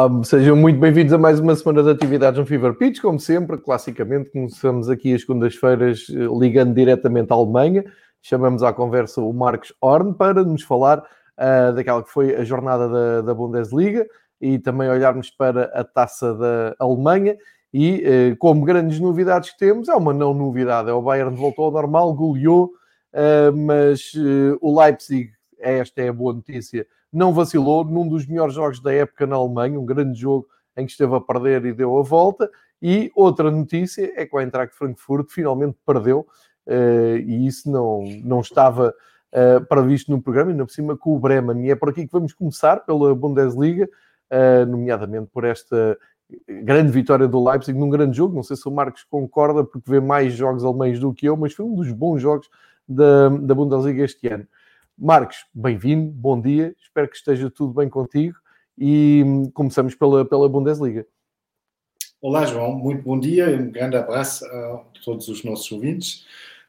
Olá, sejam muito bem-vindos a mais uma semana de atividades no Fever Pitch. Como sempre, classicamente, começamos aqui as segundas-feiras eh, ligando diretamente à Alemanha. Chamamos à conversa o Marcos Horn para nos falar uh, daquela que foi a jornada da, da, Bundesliga e também olharmos para a taça da Alemanha. E uh, como grandes novidades que temos, é uma não novidade: é o Bayern voltou ao normal, goleou, uh, mas o Leipzig, esta é a boa notícia não vacilou num dos melhores jogos da época na Alemanha, um grande jogo em que esteve a perder e deu a volta. E outra notícia é que o Eintracht Frankfurt finalmente perdeu, uh, e isso não, não estava uh, previsto no programa, ainda por cima com o Bremen. E é por aqui que vamos começar, pela Bundesliga, uh, nomeadamente por esta grande vitória do Leipzig num grande jogo. Não sei se o Marcos concorda, porque vê mais jogos alemães do que eu, mas foi um dos bons jogos da, da Bundesliga este ano. Marcos, bem-vindo, bom dia, espero que esteja tudo bem contigo e hum, começamos pela, pela Bundesliga. Olá, João, muito bom dia e um grande abraço a todos os nossos ouvintes.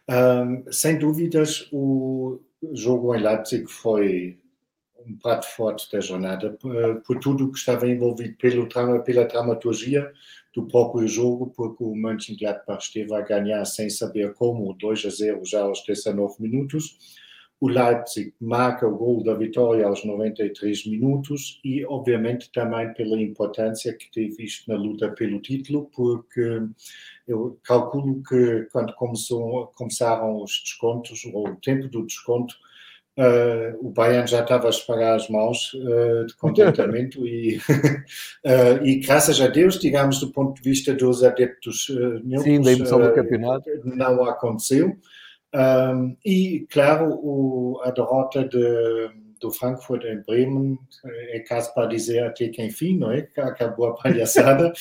Um, sem dúvidas, o jogo em Leipzig foi um prato forte da jornada, por tudo o que estava envolvido pelo, pela dramaturgia do próprio jogo, porque o Mönchengladbach esteve a ganhar sem saber como, 2 a 0 já aos 19 minutos o Leipzig marca o gol da vitória aos 93 minutos e, obviamente, também pela importância que teve isto na luta pelo título, porque eu calculo que quando começou, começaram os descontos, ou o tempo do desconto, Uh, o Bayern já estava a esparrar as mãos uh, de contentamento e, uh, e graças a Deus, digamos, do ponto de vista dos adeptos uh, Sim, da emoção do campeonato. não aconteceu. E, claro, o, a derrota de, do Frankfurt em Bremen é caso para dizer até que enfim, não é? Acabou a palhaçada.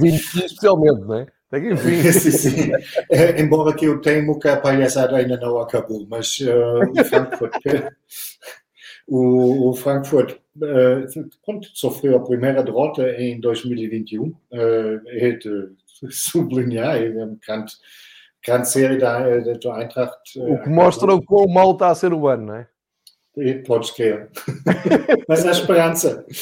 20 especialmente, não é? Até que enfim. sim, sim. É, embora que eu temo que a palhaçada ainda não acabou, mas uh, o Frankfurt. o, o, Frankfurt uh, sofreu a primeira derrota em 2021. Uh, é de sublinhar, é um grande grande série da, da Eintracht. O que mostra o quão mal está a ser o ano, não é? Podes crer. Mas há esperança.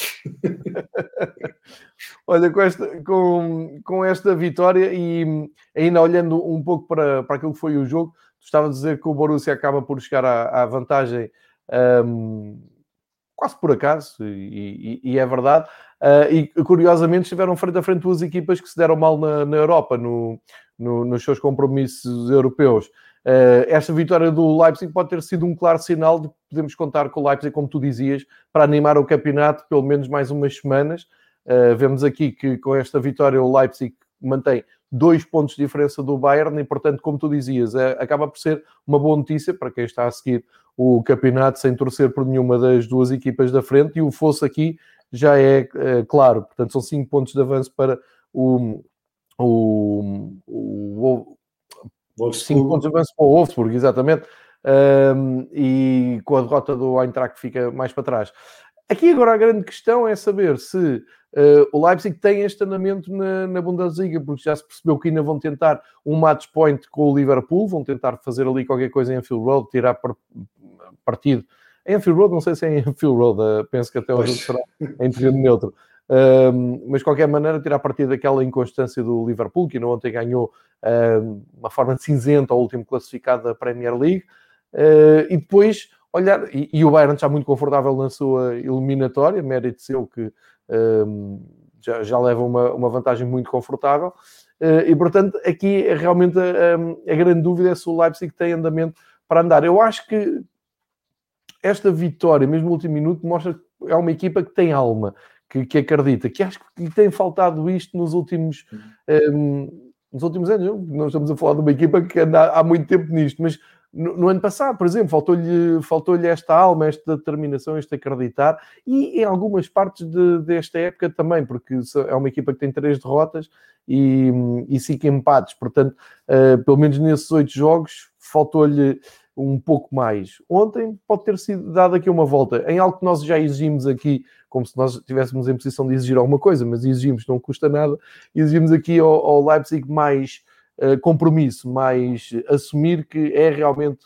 Olha, com esta, com, com esta vitória e ainda olhando um pouco para, para aquilo que foi o jogo, tu estavas a dizer que o Borussia acaba por chegar à, à vantagem um, quase por acaso, e, e, e é verdade. Uh, e curiosamente estiveram frente a frente duas equipas que se deram mal na, na Europa, no, no, nos seus compromissos europeus. Uh, esta vitória do Leipzig pode ter sido um claro sinal de que podemos contar com o Leipzig, como tu dizias, para animar o campeonato pelo menos mais umas semanas. Uh, vemos aqui que com esta vitória o Leipzig mantém dois pontos de diferença do Bayern e, portanto, como tu dizias, é, acaba por ser uma boa notícia para quem está a seguir o campeonato sem torcer por nenhuma das duas equipas da frente e o fosse aqui já é, é claro. Portanto, são cinco pontos de avanço para o, o, o, o cinco pontos de avanço para o Wolfsburg, exatamente. Um, e com a derrota do Eintracht fica mais para trás. Aqui agora a grande questão é saber se uh, o Leipzig tem este andamento na, na, Bundesliga, porque já se percebeu que ainda vão tentar um match point com o Liverpool, vão tentar fazer ali qualquer coisa em Anfield Road, tirar partido. Em Anfield Road, não sei se é em Anfield Road, uh, penso que até jogo será em terreno neutro. Uh, mas de qualquer maneira, tirar partido daquela inconstância do Liverpool, que ainda ontem ganhou uma forma cinzenta ao último classificado da Premier League, e depois olhar, e, e, o Bayern está muito confortável na sua eliminatória, mérito seu que um, já, já, leva uma, uma vantagem muito confortável. Uh, e portanto, aqui é realmente a, a, grande dúvida é se o Leipzig tem andamento para andar. Eu acho que esta vitória, mesmo no último minuto, mostra que é uma equipa que tem alma, que, que acredita, que acho que lhe tem faltado isto nos últimos. Um, nos últimos anos, nós estamos a falar de uma equipa que anda há muito tempo nisto, mas no, no, ano passado, por exemplo, faltou-lhe faltou esta alma, esta determinação, este acreditar, e em algumas partes de, desta época também, porque é uma equipa que tem três derrotas e, e cinco empates, portanto, uh, pelo menos nesses oito jogos, faltou-lhe um pouco mais. Ontem pode ter sido dado aqui uma volta em algo que nós já exigimos aqui, como se nós estivéssemos em posição de exigir alguma coisa, mas exigimos, não custa nada, exigimos aqui ao, ao Leipzig mais uh, compromisso, mais assumir que é realmente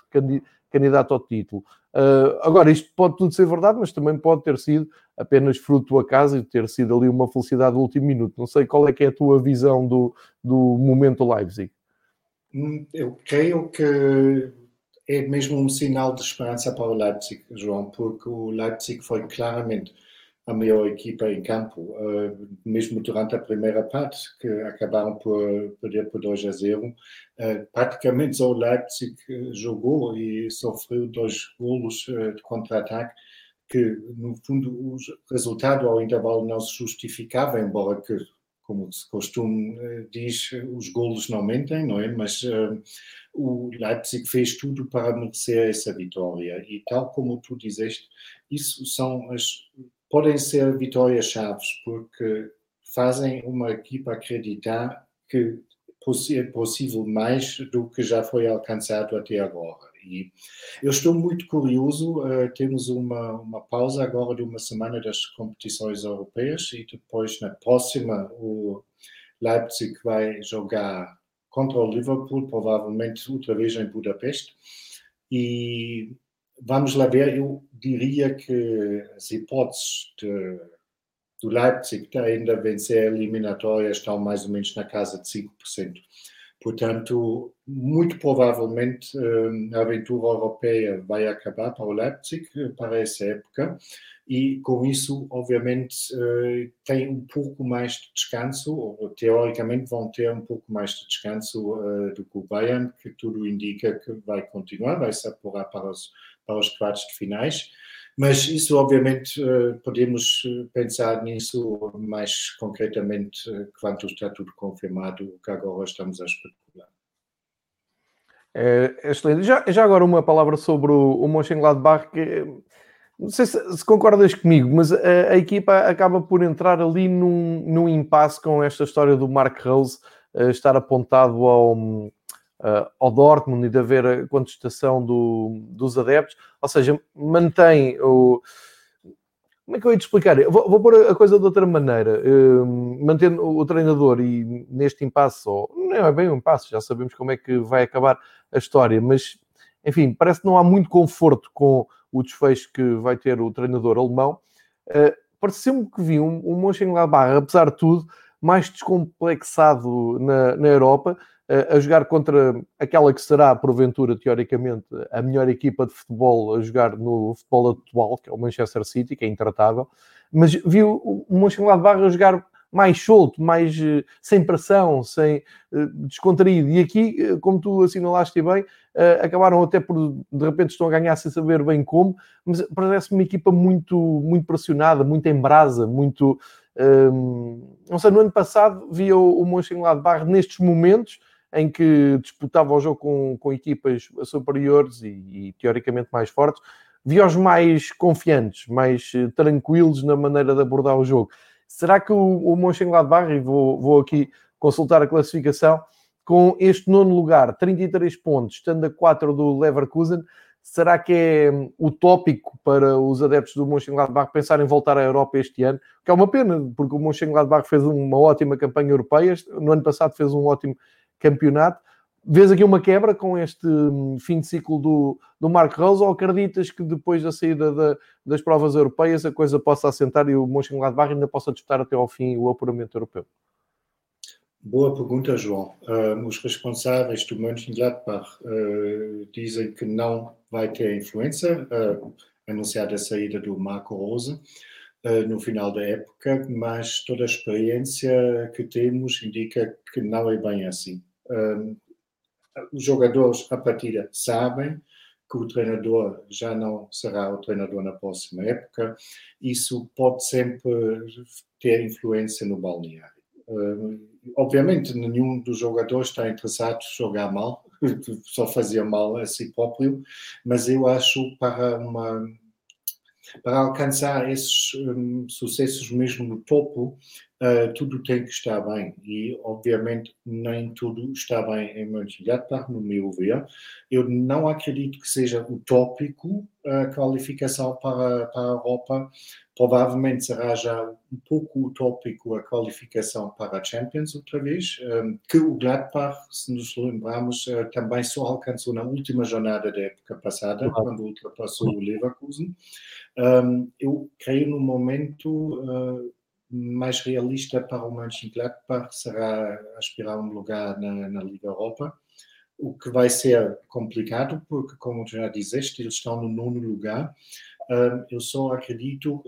candidato ao título. Uh, agora, isto pode tudo ser verdade, mas também pode ter sido apenas fruto do acaso e ter sido ali uma felicidade do último minuto. Não sei qual é que é a tua visão do, do momento Leipzig. Hum, eu creio que é mesmo um sinal de esperança para o Leipzig, João, porque o Leipzig foi claramente a melhor equipa em campo, eh, mesmo durante a primeira parte, que acabaram por perder por 2 a 0. Eh, praticamente só o Leipzig jogou e sofreu dois golos eh, de contra-ataque, que no fundo o resultado ao intervalo não se justificava, embora que, como se costuma diz, os golos não mentem, não é? Mas o Leipzig fez tudo para merecer essa vitória e tal como tu dizeste, isso são as podem ser vitórias chaves, porque fazem uma equipa acreditar que é possível mais do que já foi alcançado até agora. E eu estou muito curioso, uh, temos uma, uma pausa agora de uma semana das competições europeias e depois na próxima o Leipzig vai jogar contra o Liverpool, provavelmente outra vez em Budapeste. E vamos lá ver, eu diria que as hipóteses de, do Leipzig de ainda vencer a eliminatória estão mais ou menos na casa de 5%. Portanto, muito provavelmente eh, a aventura europeia vai acabar para o Leipzig para essa época e com isso, obviamente, eh, tem um pouco mais de descanso, ou teoricamente vão ter um pouco mais de descanso eh, do que o Bayern, que tudo indica que vai continuar, vai se apurar para os para os quartos de finais. Mas isso, obviamente, eh, podemos eh, pensar nisso mais concretamente eh, quando está tudo confirmado, o que agora estamos a especular. É, excelente. Já, já agora uma palavra sobre o, o Mönchengladbach, que não sei se, se, concordas comigo, mas a, a, equipa acaba por entrar ali num, num impasse com esta história do Mark Rose estar apontado ao, uh, ao Dortmund e de haver a contestação do, dos adeptos, ou seja, mantém o. Como é que eu ia te explicar? Eu vou, vou pôr a coisa de outra maneira. Uh, mantendo o treinador e neste impasse, ou não é bem um impasse, já sabemos como é que vai acabar a história, mas enfim, parece que não há muito conforto com o desfecho que vai ter o treinador alemão. Uh, Pareceu-me que vi um, um Mönchengladbach, apesar de tudo, mais descomplexado na, na Europa, a jogar contra aquela que será, porventura, teoricamente, a melhor equipa de futebol a jogar no futebol atual, que é o Manchester City, que é intratável, mas viu o Mönchengladbach a jogar mais solto, mais uh, sem pressão, sem uh, descontraído. E aqui, uh, como tu assinalaste bem, acabaram até por, de repente, estão a ganhar sem saber bem como, mas parece uma equipa muito, muito pressionada, muito em brasa, muito... Um, não sei, no ano passado via o, o Mönchengladbach nestes momentos em que disputava o jogo com, com equipas superiores e, e teoricamente mais fortes, vi-os mais confiantes, mais eh, tranquilos na maneira de abordar o jogo. Será que o, o Mönchengladbach, e vou, vou aqui consultar a classificação, com este nono lugar, 33 pontos, estando a 4 do Leverkusen, será que é hum, utópico para os adeptos do Mönchengladbach pensar em voltar à Europa este ano? Que é uma pena, porque o Mönchengladbach fez uma ótima campanha europeia, no ano passado fez um ótimo campeonato. Vês aqui uma quebra com este hum, fim de ciclo do, do Marco Rose ou acreditas que depois da saída da, das provas europeias a coisa possa assentar e o Mönchengladbach ainda possa disputar até ao fim o apuramento europeu? Boa pergunta, João. Uh, os responsáveis do Mönchengladbach uh, dizem que não vai ter influência, uh, anunciada a saída do Marco Rose uh, no final da época, mas toda a experiência que temos indica que não é bem assim os jogadores, a partida, sabem que o treinador já não será o treinador na próxima época. Isso pode sempre ter influência no balneário. Uh, obviamente, nenhum dos jogadores está interessado em jogar mal, só fazia mal a si próprio, mas eu acho para uma para alcançar esses um, sucessos mesmo no topo, uh, tudo tem que estar bem. E, obviamente, nem tudo está bem em Mönchengladbach, no meu ver. Eu não acredito que seja utópico a qualificação para, para a Europa. Provavelmente será já um pouco utópico a qualificação para a Champions outra vez, um, que o Gladbach, se nos lembrarmos, uh, também só alcançou na última jornada da época passada, quando ultrapassou o Leverkusen. Um, eu creio no momento uh, mais realista para o Mönchengladbach será aspirar um lugar na, na, Liga Europa, o que vai ser complicado, porque, como já disseste, eles estão no nono lugar. Um, eu só acredito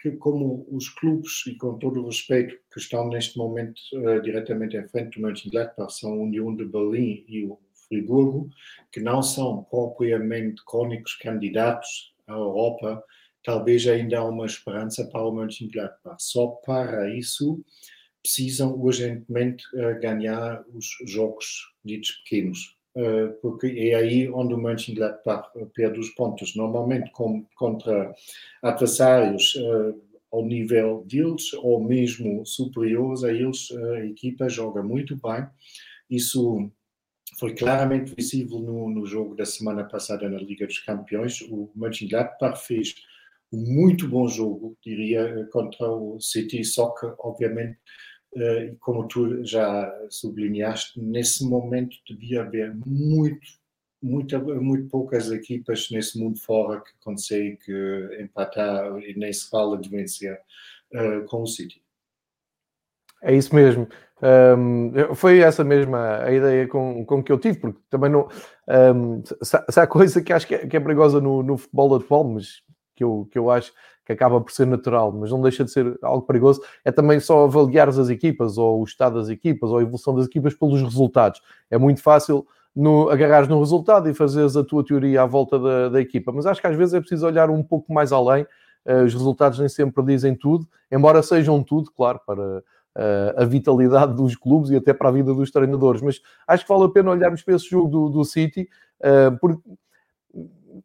que, como os clubes, e com todo o respeito, que estão neste momento uh, diretamente em frente do Mönchengladbach são a União de Berlim e o Friburgo, que não são propriamente crônicos candidatos à Europa, talvez ainda há uma esperança para o Mönchengladbach. Só para isso precisam urgentemente uh, ganhar os jogos ditos pequenos, uh, porque é aí onde o Mönchengladbach perde os pontos. Normalmente contra adversários uh, ao nível deles ou mesmo superiores a eles, a equipa joga muito bem. Isso foi claramente visível no, no jogo da semana passada na Liga dos Campeões. O Mönchengladbach fez muito bom jogo, diria, eh, contra o City, só que, obviamente, eh, como tu já sublinhaste, nesse momento devia haver muito, muita, muito poucas equipas nesse mundo fora que conseguem empatar e nem se fala de vencer uh, com o City. É isso mesmo. Um, foi essa mesma a ideia com, com que eu tive, porque também não. Um, se, se há coisa que acho que é, que é perigosa no, no futebol atual, mas que eu, que eu acho que acaba por ser natural, mas não deixa de ser algo perigoso, é também só avaliar as equipas, ou o estado das equipas, ou a evolução das equipas pelos resultados. É muito fácil no, agarrares no resultado e fazeres a tua teoria à volta da, da equipa, mas acho que às vezes é preciso olhar um pouco mais além. Uh, os resultados nem sempre dizem tudo, embora sejam tudo, claro, para uh, a vitalidade dos clubes e até para a vida dos treinadores. Mas acho que vale a pena olharmos para esse jogo do, do City, uh, porque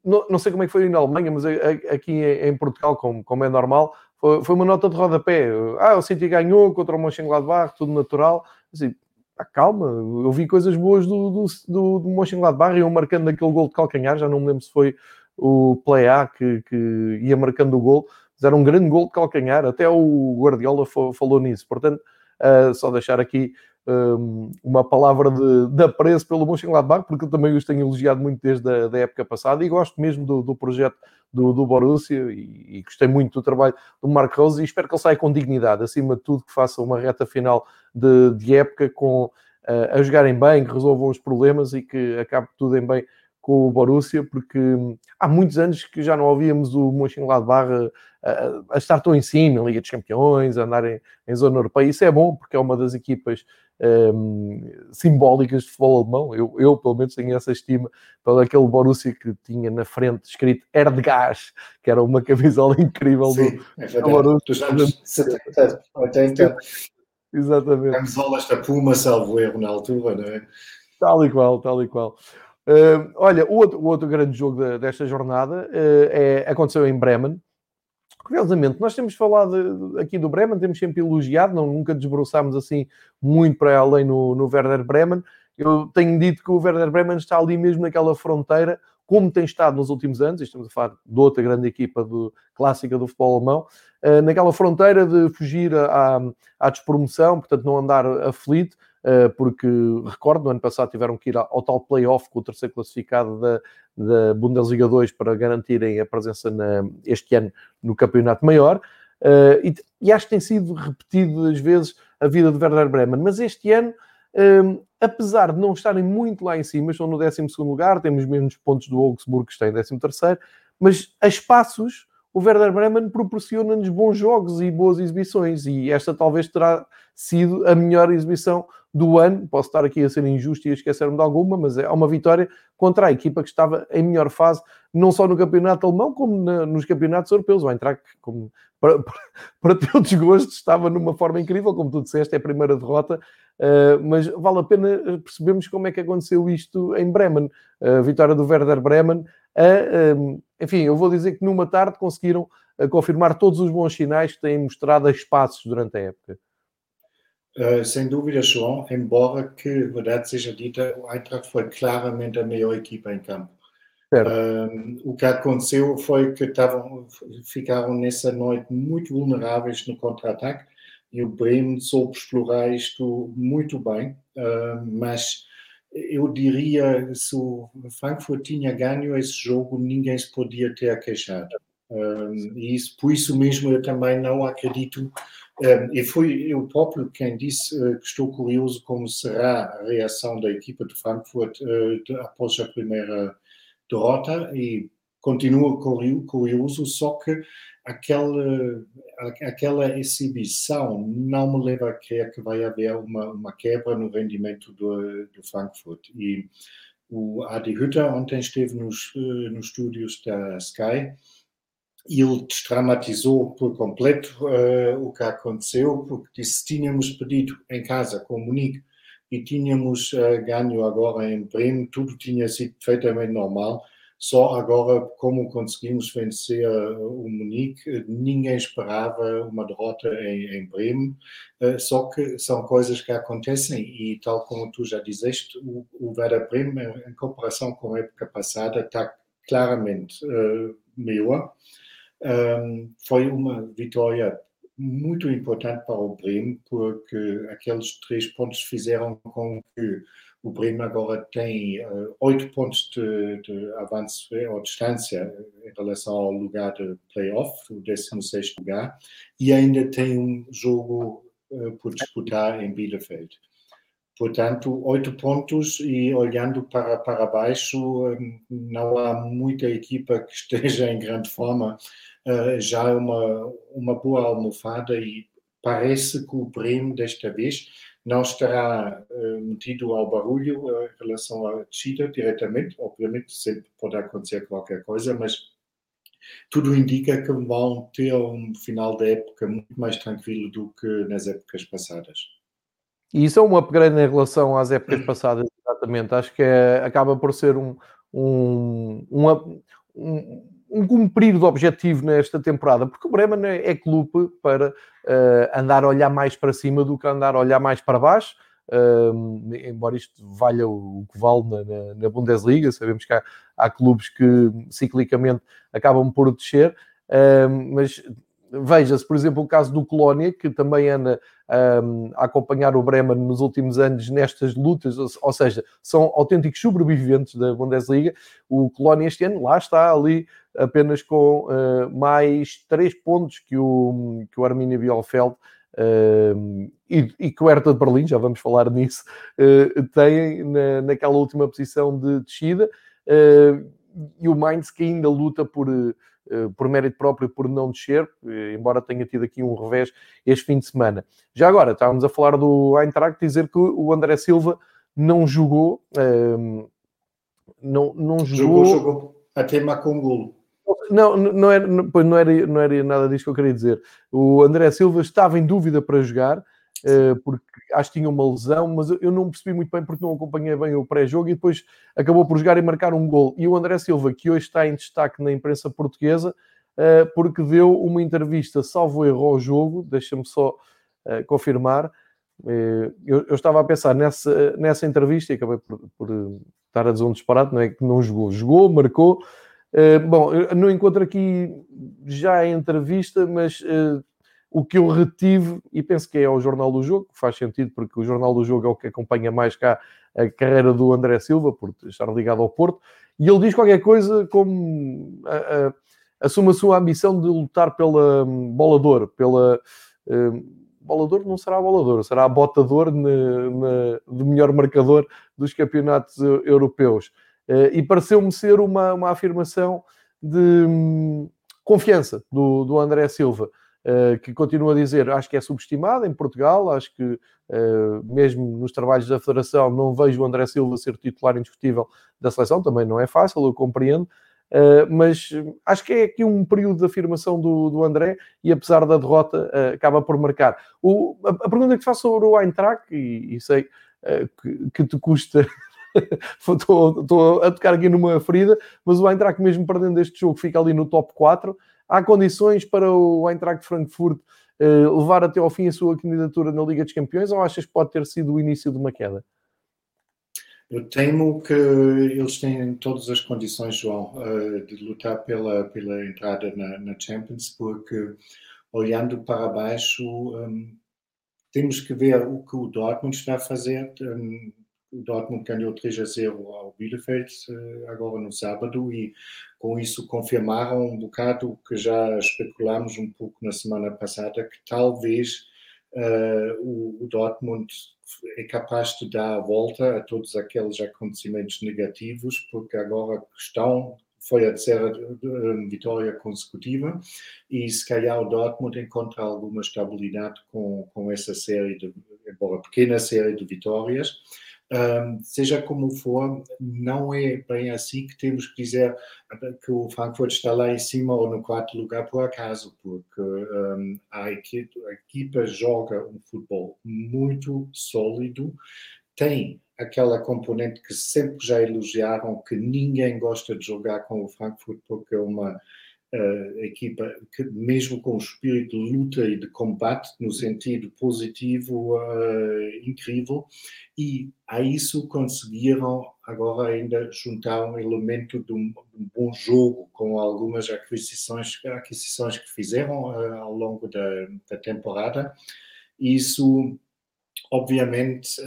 não, não, sei como é que foi na Alemanha, mas aqui em Portugal, como, como é normal, foi, uma nota de rodapé. Ah, o City ganhou contra o Mönchengladbach, tudo natural. Assim, ah, calma, eu vi coisas boas do, do, do, do Mönchengladbach, iam marcando aquele gol de calcanhar, já não me lembro se foi o Play A que, que ia marcando o gol, mas era um grande gol de calcanhar, até o Guardiola falou nisso. Portanto, uh, só deixar aqui um, uma palavra de, de apreço pelo Mönchengladbach, porque eu também os tenho elogiado muito desde a da época passada e gosto mesmo do, do projeto do, do Borussia e, e, gostei muito do trabalho do Marco Rose e espero que ele saia com dignidade, acima de tudo que faça uma reta final de, de época com uh, a jogarem bem, que resolvam os problemas e que acabe tudo em bem com o Borussia, porque há muitos anos que já não ouvíamos o Mönchengladbach a, a estar tão em cima, em Liga dos Campeões, a andar em, em zona europeia. Isso é bom, porque é uma das equipas um, simbólicas de futebol alemão. Eu, eu, pelo menos, tenho essa estima pelo aquele Borussia que tinha na frente escrito Erdgas, que era uma camisola incrível Sim, do, é do Borussia. Dos anos 70, 80. Exatamente. Camisolas da Puma, salvo erro na altura, não é? Tal e qual, tal e qual. Uh, olha, o outro, o outro, grande jogo de, desta jornada uh, é, aconteceu em Bremen. Curiosamente, nós temos falado aqui do Bremen, temos sempre elogiado, não, nunca desbroçámos assim muito para além no, no Werder Bremen. Eu tenho dito que o Werder Bremen está ali mesmo naquela fronteira, como tem estado nos últimos anos, estamos a falar de outra grande equipa do, clássica do futebol alemão, uh, naquela fronteira de fugir à, à despromoção, portanto não andar aflito, porque recordo, no ano passado tiveram que ir ao tal playoff com o terceiro classificado da, da Bundesliga 2 para garantirem a presença na, este ano no campeonato maior. Uh, e, e, acho que tem sido repetido às vezes a vida de Werder Bremen, mas este ano, um, ehm, apesar de não estarem muito lá em cima, estão no 12 lugar, temos menos pontos do Augsburgo que está em 13, mas a espaços o Werder Bremen proporciona-nos bons jogos e boas exibições, e esta talvez terá sido a melhor exibição do ano. Posso estar aqui a ser injusto e a esquecer-me de alguma, mas é uma vitória contra a equipa que estava em melhor fase, não só no campeonato alemão, como na, nos campeonatos europeus. O Eintracht, como, para, para, para teu desgosto, estava numa forma incrível, como tu disseste, é a primeira derrota, uh, mas vale a pena percebermos como é que aconteceu isto em Bremen. A vitória do Werder Bremen, um, enfim, eu vou dizer que numa tarde conseguiram uh, confirmar todos os bons sinais que têm mostrado a espaços durante a época. Uh, sem dúvida, João, embora que, verdade seja dita, o Eintracht foi claramente a melhor equipa em campo. Uh, o que aconteceu foi que tavam, ficaram nessa noite muito vulneráveis no contra-ataque e o Bremen soube explorar isto muito bem, uh, mas eu diria se o Frankfurt tinha ganho esse jogo, ninguém se podia ter queixado. e isso, por isso mesmo eu também não acredito e foi eu próprio quem disse uh, que estou curioso como será a reação da equipa de Frankfurt de, após a primeira derrota e continuo curioso, só que aquela, aquela exibição não me leva a crer que vai haver uma, uma quebra no rendimento do, do Frankfurt. E o Adi Hütter ontem esteve nos, eh, nos estúdios da Sky ele desdramatizou por completo uh, o que aconteceu, porque disse tínhamos pedido em casa com o Munique e tínhamos uh, ganho agora em Bremen, tudo tinha sido perfeitamente normal, só agora como conseguimos vencer uh, o Munique, ninguém esperava uma derrota em, em Bremen, só que são coisas que acontecem e tal como tu já disseste, o, o Werder Bremen em comparação com a época passada está claramente melhor, um, foi uma vitória muito importante para o Bremen, porque aqueles três pontos fizeram com que o Bremen agora tem uh, oito pontos de, de avanço ou distância em relação ao lugar de playoff, o 16 lugar, e ainda tem um jogo uh, por disputar em Bielefeld. Portanto, oito pontos e olhando para, para baixo, não há muita equipa que esteja em grande forma já é uma, uma boa almofada e parece que o Bremen desta vez não estará uh, metido ao barulho uh, em relação à descida diretamente. Obviamente sempre pode acontecer qualquer coisa, mas tudo indica que vão ter um final da época muito mais tranquilo do que nas épocas passadas. E isso é um upgrade em relação às épocas passadas, exatamente. Acho que é, acaba por ser um, um, um, um um cumprir do objetivo nesta temporada, porque o Bremen é clube para uh, andar a olhar mais para cima do que andar a olhar mais para baixo. Uh, embora isto valha o, que vale na, na, na Bundesliga, sabemos que há, há, clubes que ciclicamente acabam por descer, uh, mas veja-se, por exemplo, o caso do Colónia, que também anda um, a acompanhar o Bremen nos últimos anos nestas lutas, ou seja, são autênticos sobreviventes da Bundesliga. O Colónia este ano lá está ali apenas com uh, mais três pontos que o, que o Arminia Bielefeld uh, e, e que o Hertha de Berlim, já vamos falar nisso, uh, têm na, naquela última posição de descida. Uh, e o Mainz que ainda luta por por mérito próprio, por não descer, eh, embora tenha tido aqui um revés este fim de semana. Já agora, estávamos a falar do Eintracht, dizer que o André Silva não jogou, ehm, não, não jogou... Jogou, jogou até Macongolo. Não, não era, não, era, não era nada disso que eu queria dizer. O André Silva estava em dúvida para jogar, eh, porque acho que tinha uma lesão, mas eu não percebi muito bem porque não acompanhei bem o pré-jogo e depois acabou por jogar e marcar um gol. E o André Silva, que hoje está em destaque na imprensa portuguesa, eh, porque deu uma entrevista, salvo erro, ao jogo, deixa-me só eh, confirmar. Eu, eu, estava a pensar nessa, nessa entrevista e acabei por, por estar a dizer um disparate, não é que não jogou, jogou, marcou. bom, não encontro aqui já a entrevista, mas o que eu retive, e penso que é o Jornal do Jogo, faz sentido, porque o Jornal do Jogo é o que acompanha mais cá a carreira do André Silva, por estar ligado ao Porto, e ele diz qualquer coisa como a, a, assume a sua ambição de lutar pela um, bolador, pela. Um, bolador não será bolador, será botador de melhor marcador dos campeonatos europeus. Uh, e pareceu-me ser uma, uma afirmação de um, confiança do, do André Silva. Uh, que continua a dizer, acho que é subestimado em Portugal, acho que uh, mesmo nos trabalhos da Federação não vejo o André Silva ser titular indiscutível da seleção, também não é fácil, eu compreendo, uh, mas acho que é aqui um período de afirmação do, do André e apesar da derrota acaba por marcar. O, a, a, pergunta que faço sobre o Eintracht, e, e sei que, que te custa estou, estou, a tocar aqui numa ferida, mas o Eintracht mesmo perdendo este jogo fica ali no top 4, há condições para o Eintracht Frankfurt levar até ao fim a sua candidatura na Liga dos Campeões ou achas que pode ter sido o início de uma queda? Eu temo que eles têm todas as condições, João, de lutar pela, pela entrada na, na Champions, porque olhando para baixo, um, temos que ver o que o Dortmund está a fazer. Um, o Dortmund ganhou 3 a 0 ao Bielefeld eh, agora no sábado e com isso confirmaram um bocado o que já especulamos um pouco na semana passada, que talvez uh, o, o, Dortmund é capaz de dar a volta a todos aqueles acontecimentos negativos, porque agora estão foi a terceira vitória consecutiva e se calhar o Dortmund encontra alguma estabilidade com, com essa série de, embora pequena série de vitórias seja como for, não é bem assim que temos que dizer que o Frankfurt está lá em cima ou no quarto lugar por acaso, porque um, a, a equipa joga um futebol muito sólido, tem aquela componente que sempre já elogiaram, que ninguém gosta de jogar com o Frankfurt porque é uma uh, equipa que, mesmo com o espírito de luta e de combate, no sentido positivo, uh, incrível, e a isso conseguiram agora ainda juntar um elemento de um, de um bom jogo com algumas aquisições, aquisições que fizeram uh, ao longo da, da temporada. Isso, obviamente,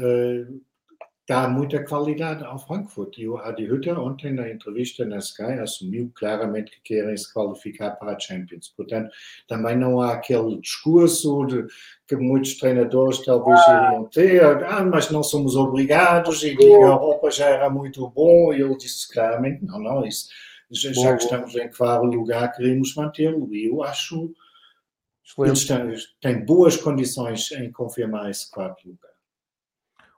dá muita qualidade ao Frankfurt. E o Adi Hütter ontem na entrevista na Sky assumiu claramente que querem se qualificar para a Champions. Portanto, também não há aquele discurso de, que muitos treinadores talvez iriam ter, ah, mas não somos obrigados e que a Europa já era muito bom. E ele disse claramente, não, não, isso, já, já que estamos em quarto lugar, queremos mantê-lo. E eu acho que eles têm, têm boas condições em confirmar esse quarto lugar.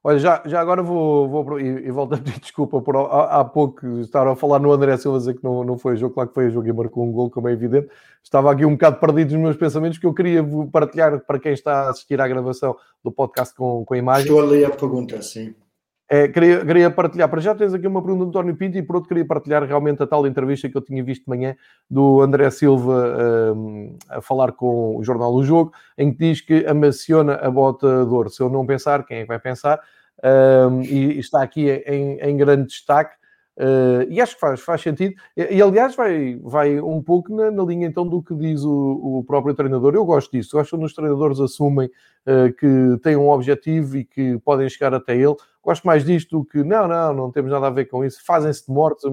Olha, já, já agora vou, vou e, e volto a pedir desculpa por há, há pouco estar a falar no André Silva dizer que não, não foi jogo, claro que foi jogo e marcou um gol, como é evidente. Estava aqui um bocado perdido nos meus pensamentos que eu queria partilhar para quem está a assistir à gravação do podcast com, com a imagem. Estou a ler a pergunta, sim. É, queria, queria partilhar, para já tens aqui uma pergunta do António Pinto e por outro queria partilhar realmente a tal entrevista que eu tinha visto de manhã do André Silva um, a falar com o Jornal do Jogo, em que diz que amaciona a bota de ouro. Se eu não pensar, quem é que vai pensar? Um, e, está aqui em, em grande destaque. Uh, e acho que faz, faz sentido. E, e aliás, vai, vai um pouco na, na, linha então do que diz o, o próprio treinador. Eu gosto disso. Gosto quando os treinadores assumem uh, que têm um objetivo e que podem chegar até ele. Gosto mais disto do que não, não, não temos nada a ver com isso. Fazem-se de mortos.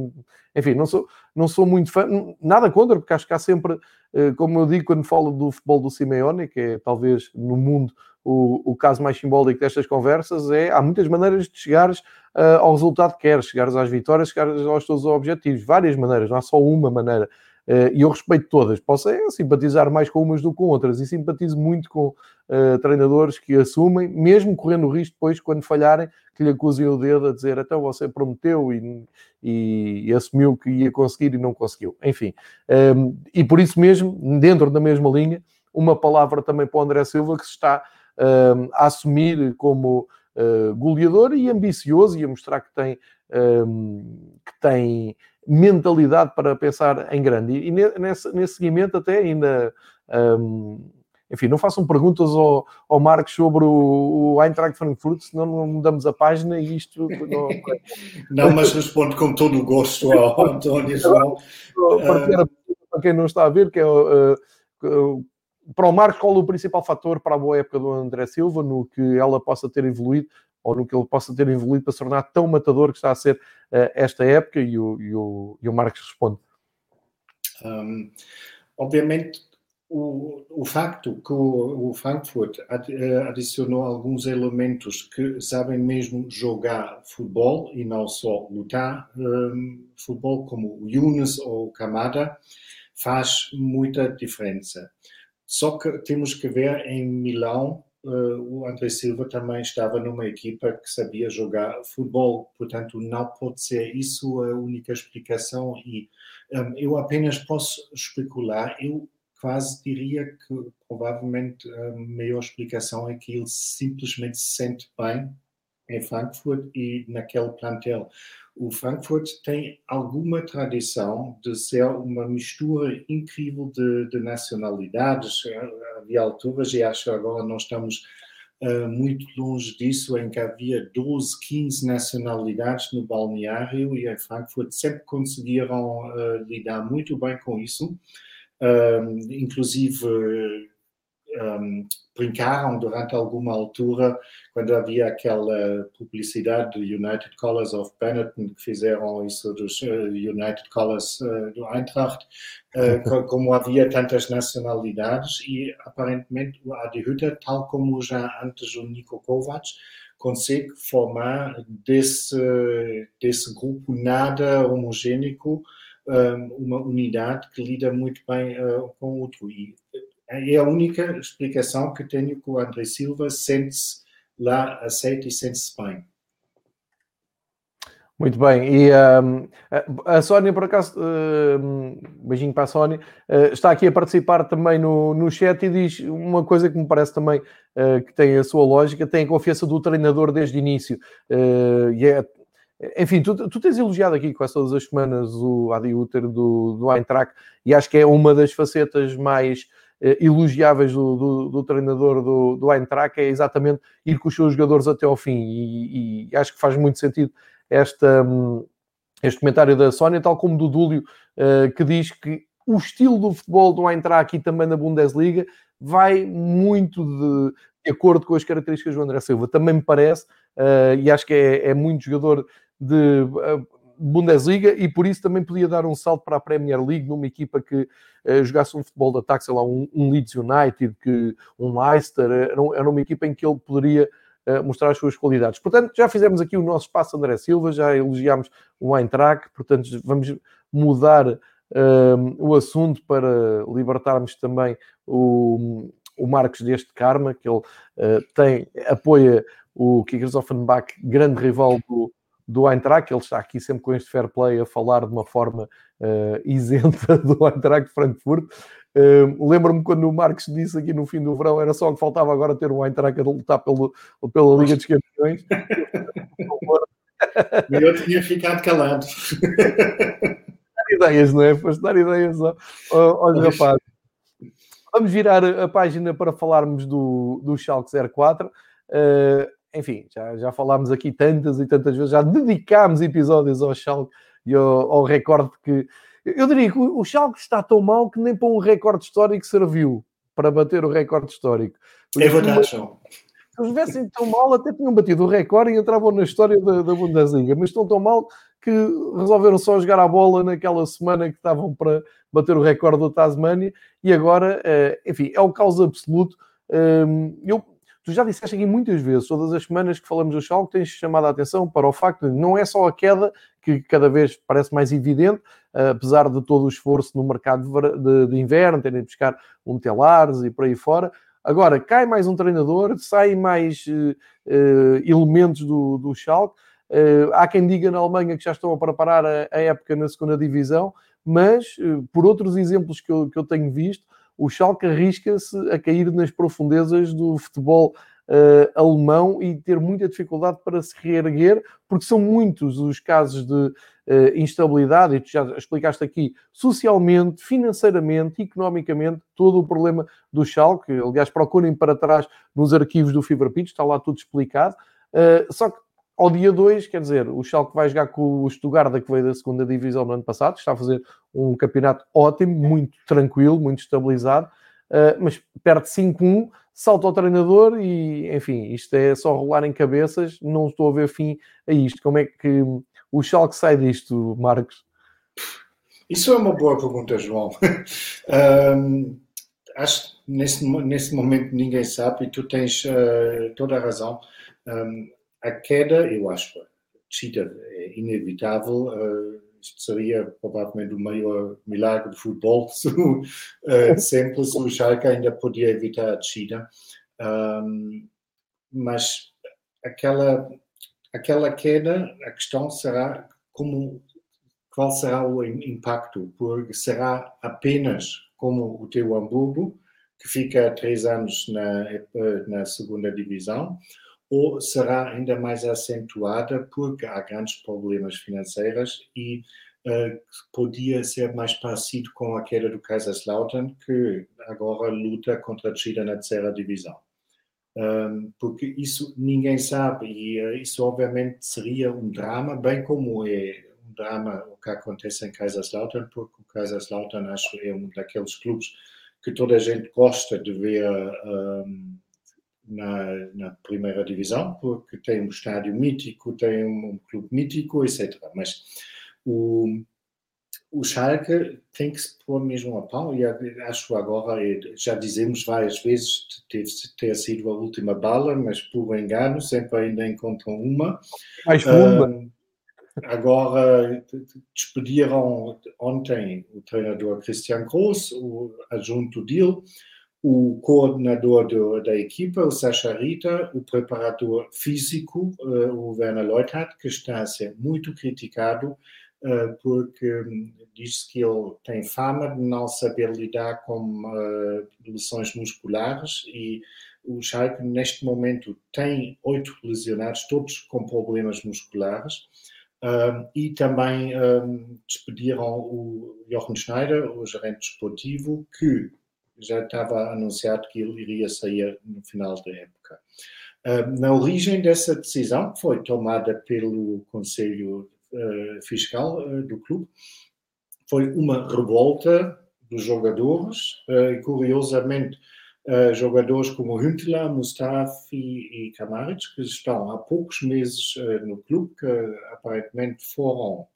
Enfim, não sou, não sou muito fã. Nada contra, porque acho que há sempre, uh, como eu digo quando falo do futebol do Simeone, que é talvez no mundo o, o caso mais simbólico destas conversas é há muitas maneiras de chegares uh, ao resultado que queres, chegares às vitórias, chegares aos teus objetivos, várias maneiras, não há só uma maneira. Uh, e eu respeito todas. Posso é, simpatizar mais com umas do que com outras e simpatizo muito com uh, treinadores que assumem, mesmo correndo o risco depois, quando falharem, que lhe acusem o dedo a dizer até então você prometeu e, e, e, assumiu que ia conseguir e não conseguiu. Enfim, um, e por isso mesmo, dentro da mesma linha, uma palavra também para o André Silva que se está a assumir como uh, goleador e ambicioso e a mostrar que tem, um, que tem mentalidade para pensar em grande. E, e nesse, nesse seguimento até ainda... Um, enfim, não façam perguntas ao, ao Marcos sobre o, o Eintracht Frankfurt, senão não mudamos a página e isto não... não, mas respondo com todo o gosto ao António João. Para, quem não está a ver, que é uh, uh, para o Marcos, qual o principal fator para a boa época do André Silva, no que ela possa ter evoluído, ou no que ele possa ter evoluído para se tornar tão matador que está a ser uh, esta época? E o, e, o, e o Marcos responde. Um, obviamente, o, o facto que o, o Frankfurt eh, adicionou alguns elementos que sabem mesmo jogar futebol e não só lutar um, futebol, como o Yunus ou o Kamada, faz muita diferença. Só que temos que ver em Milão, uh, o André Silva também estava numa equipa que sabia jogar futebol, portanto, não pode ser isso a única explicação. E um, eu apenas posso especular, eu quase diria que provavelmente a maior explicação é que ele simplesmente se sente bem em Frankfurt e naquele plantel. O Frankfurt tem alguma tradição de ser uma mistura incrível de, de nacionalidades. Havia alturas, e acho que agora nós estamos uh, muito longe disso, em que havia 12, 15 nacionalidades no balneário e em Frankfurt sempre conseguiram uh, lidar muito bem com isso. Uh, inclusive um, brincaram durante alguma altura, quando havia aquela publicidade do United Colors of Benetton, que fizeram isso dos uh, United Colors uh, do Eintracht, uh, como havia tantas nacionalidades, e aparentemente o Adi Hütter, tal como já antes o Nico Kovac, consegue formar desse, desse grupo nada homogênico uma unidade que lida muito bem com o outro. E é a única explicação que tenho que o André Silva sente-se lá aceito e sente-se bem. Muito bem, e um, a Sónia, por acaso, um, beijinho para a Sónia, uh, está aqui a participar também no, no chat e diz uma coisa que me parece também uh, que tem a sua lógica, tem a confiança do treinador desde o início. Uh, e é, enfim, tu, tu, tens elogiado aqui quase todas as semanas o Adi Uter do, do Eintracht e acho que é uma das facetas mais eh, elogiáveis do, do, do, treinador do, do Eintracht é exatamente ir com os seus jogadores até ao fim e, e acho que faz muito sentido esta, hum, este comentário da Sónia, tal como do Dúlio, eh, que diz que o estilo do futebol do Eintracht e também na Bundesliga vai muito de, de, acordo com as características do André Silva. Também me parece, uh, e acho que é, é muito jogador de Bundesliga e por isso também podia dar um salto para a Premier League numa equipa que uh, jogasse um futebol de ataque, sei lá, um, um Leeds United, que, um Leicester, eh, era, era, uma equipa em que ele poderia uh, mostrar as suas qualidades. Portanto, já fizemos aqui o nosso espaço André Silva, já elogiámos o Eintracht, portanto vamos mudar uh, o assunto para libertarmos também o, o Marcos deste karma, que ele tem, apoia o Kickers Offenbach, grande rival do do Eintracht, ele está aqui sempre com este fair play a falar de uma forma uh, isenta do Eintracht de Frankfurt. Uh, Lembro-me quando o Marcos disse aqui no fim do verão, era só que faltava agora ter um Eintracht a lutar pelo, pela Liga dos Campeões. Eu tinha ficado calado. Dar ideias, não é? Foste dar ideias ó, aos rapazes. Vamos virar a página para falarmos do, do Schalke 04. Uh, enfim, já, já falámos aqui tantas e tantas vezes, já dedicámos episódios ao Schalke e ao, ao recorde que... Eu diria que o Schalke está tão mal que nem para um recorde histórico serviu para bater o recorde histórico. É verdade, João. Se eles estivessem tão mal, até tinham batido o recorde e entravam na história da, da Bundesliga, mas estão tão mal que resolveram só jogar a bola naquela semana que estavam para bater o recorde do Tasmania e agora, eh, enfim, é o caos absoluto. Ehm, eu Tu já disseste aqui muitas vezes, todas as semanas que falamos do Schalke, tens chamado a atenção para o facto de não é só a queda, que cada vez parece mais evidente, apesar de todo o esforço no mercado de, inverno, terem de buscar um Telares e por aí fora. Agora, cai mais um treinador, saem mais uh, elementos do, do Schalke. Uh, há quem diga na Alemanha que já estão a preparar a, a época na segunda divisão, mas por outros exemplos que eu, que eu tenho visto, o Schalke arrisca-se a cair nas profundezas do futebol uh, alemão e ter muita dificuldade para se reerguer, porque são muitos os casos de uh, instabilidade, e tu já explicaste aqui, socialmente, financeiramente, economicamente, todo o problema do Schalke. Aliás, procurem para trás nos arquivos do Fever Pitch, está lá tudo explicado. Uh, só que ao dia 2, quer dizer, o Schalke vai jogar com o Stuttgart, que veio da segunda divisão no ano passado, está a fazer um campeonato ótimo, muito tranquilo, muito estabilizado, uh, mas perde 5-1, salta ao treinador e, enfim, isto é só rolar em cabeças, não estou a ver fim a isto. Como é que o Schalke sai disto, Marcos? Isso é uma boa pergunta, João. um, acho que nesse, nesse momento ninguém sabe e tu tens uh, toda a razão. Um, a queda, eu acho, descida é inevitável. Uh, isto seria provavelmente o maior milagre de futebol se, uh, sempre se o Schalke ainda podia evitar a descida. Um, mas aquela, aquela queda, a questão será como, qual será o impacto, porque será apenas como o teu Hamburgo, que fica há três anos na, na segunda divisão, ou será ainda mais acentuada porque há grandes problemas financeiros e uh, podia ser mais parecido com a queda do Kaiserslautern, que agora luta contra a descida na terceira divisão. Um, porque isso ninguém sabe e uh, isso obviamente seria um drama, bem como é um drama o que acontece em Kaiserslautern, porque o Kaiserslautern acho é um daqueles clubes que toda a gente gosta de ver um, na, na, primeira divisão, porque tem um estádio mítico, tem um, clube mítico, etc. Mas o, o Schalke tem que se pôr mesmo a pau, e acho agora, já dizemos várias vezes, deve ter sido a última bala, mas por engano, sempre ainda encontram uma. Mais funda. Uh, agora, despediram ontem o treinador Christian Gross, o adjunto dele, o coordenador do, da equipa, o Sasha Rita, o preparador físico, uh, o Werner Leuthardt, que está a ser muito criticado uh, porque um, diz que ele tem fama de não saber lidar com uh, lesões musculares e o Schalke neste momento tem oito lesionados, todos com problemas musculares. Um, e também um, despediram o Jochen Schneider, o gerente desportivo, que já estava anunciado que ele iria sair no final da época. Na origem dessa decisão, que foi tomada pelo Conselho eh, Fiscal eh, do clube, foi uma revolta dos jogadores e, curiosamente, jogadores como Huntela, Mustafi e Kamaric, que estão há poucos meses no clube, que aparentemente foram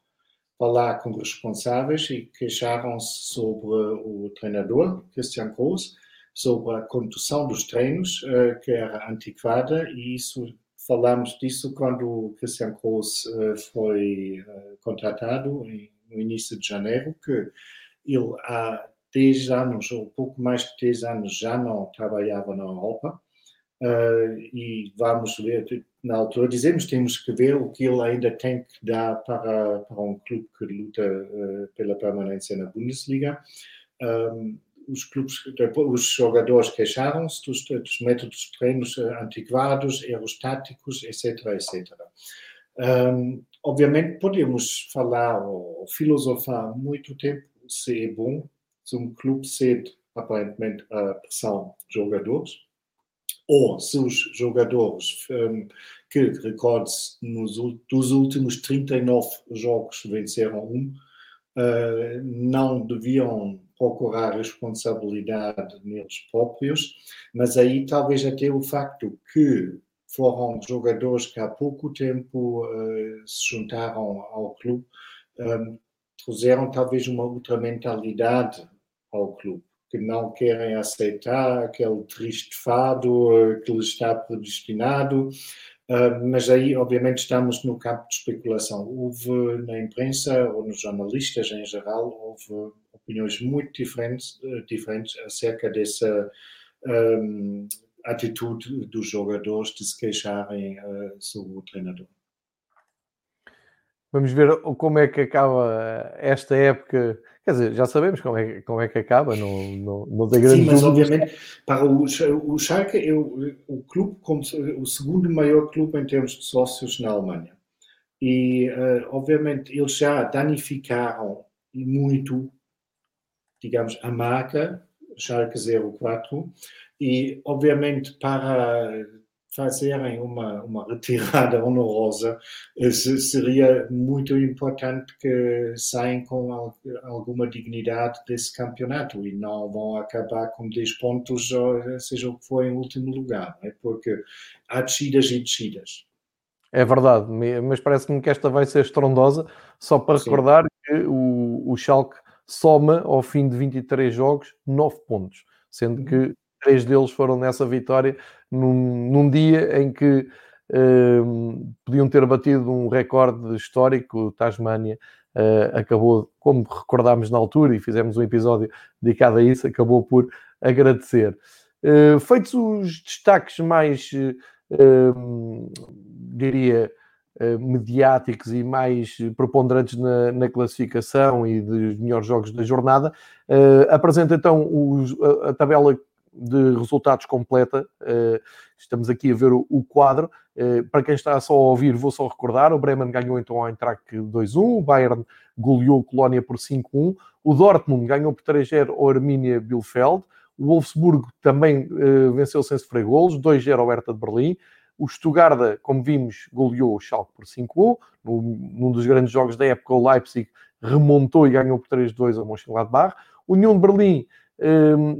falar com responsáveis e queixaram-se sobre o treinador, Christian Groß, sobre a condução dos treinos, uh, que era antiquada, e isso falamos disso quando o Christian Groß uh, foi contratado no início de janeiro, que ele há 10 anos, ou pouco mais de 10 anos, já não trabalhava na Europa, Uh, e vamos ver, na altura dizemos temos que ver o que ele ainda tem que dar para, para um clube que luta uh, pela permanência na Bundesliga. Um, os, clubes, os jogadores queixaram-se dos, dos, métodos de treinos antiquados, aerostáticos, etc, etc. Um, obviamente podemos falar ou filosofar muito tempo se é bom se um clube cede aparentemente a pressão de jogadores, ou se os jogadores um, que, recorde-se, dos últimos 39 jogos venceram um, uh, não deviam procurar responsabilidade neles próprios, mas aí talvez até o facto que foram jogadores que há pouco tempo uh, se juntaram ao clube, um, trouxeram talvez uma outra mentalidade ao clube que não querem aceitar aquele triste fado eh, que lhes está predestinado. Uh, mas aí, obviamente, estamos no campo de especulação. Houve na imprensa ou nos jornalistas em geral, houve opiniões muito diferentes, uh, diferentes acerca dessa um, atitude dos jogadores de se queixarem uh, sobre o treinador. Vamos ver como é que acaba esta época. Quer dizer, já sabemos como é, como é que acaba, não, não, não tem grande Sim, mas obviamente para o, o Schalke é o, o clube como o segundo maior clube em termos de sócios na Alemanha. E uh, obviamente eles já danificaram muito, digamos, a marca Schalke 04 e obviamente para fazerem uma, uma retirada honorosa, seria muito importante que saiam com alguma dignidade desse campeonato e não vão acabar com 10 pontos, seja o que for, em último lugar, é? porque há descidas e descidas. É verdade, mas parece-me que esta vai ser estrondosa, só para Sim. recordar que o, o Schalke soma ao fim de 23 jogos 9 pontos, sendo uhum. que três deles foram nessa vitória num, num dia em que uh, podiam ter batido um recorde histórico. Tasmania uh, acabou, como recordámos na altura e fizemos um episódio dedicado a isso, acabou por agradecer. Uh, feitos os destaques mais, diria, mediáticos e mais preponderantes na, na, classificação e dos melhores jogos da jornada. Uh, apresenta então os, a, a, tabela de resultados completa. estamos aqui a ver o, o quadro. para quem está só a ouvir, vou só recordar: o Bremen ganhou então ao Eintracht 2-1, o Bayern goleou Colónia por 5-1, o Dortmund ganhou por 3-0 ao Arminia Bielefeld, o Wolfsburgo também venceu sem sofrer golos, 2-0 ao Hertha de Berlim. O Stuttgart, como vimos, goleou o Schalke por 5-1. Num dos grandes jogos da época, o Leipzig remontou e ganhou por 3-2 ao Mönchengladbach. O União de Berlim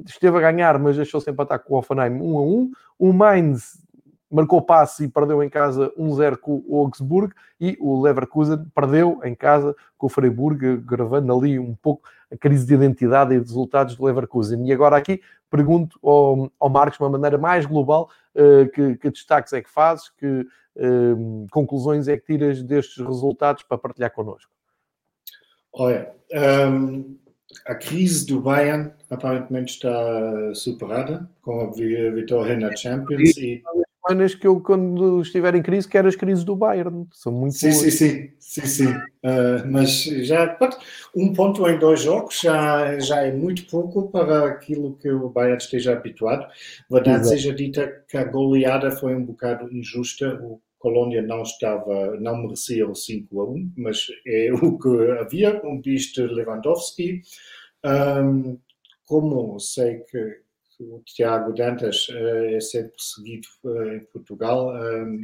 esteve a ganhar, mas deixou-se empatar com o Offenheim 1 a 1. O Mainz marcou passe e perdeu em casa 1-0 com o Augsburg e o Leverkusen perdeu em casa com o Freiburg, gravando ali um pouco a crise de identidade e resultados do Leverkusen. E agora aqui pergunto ao, ao Marcos, de uma maneira mais global, uh, que, que, destaques é que fazes, que uh, conclusões é que tiras destes resultados para partilhar connosco? Olha, um, a crise do Bayern aparentemente está superada com a vitória na Champions e, semanas que eu, quando estiver em crise, quero as crises do Bayern. São muito sim, boas. Sim, sim, sim, sim. Uh, mas já um ponto em dois jogos já, já é muito pouco para aquilo que o Bayern esteja habituado. Verdade Exato. seja dita que a goleada foi um bocado injusta. O Colônia não estava, não merecia o 5 a 1, mas é o que havia, um bicho Lewandowski. Um, como sei que o Tiago Dantas uh, é sempre seguido uh, em Portugal. Um,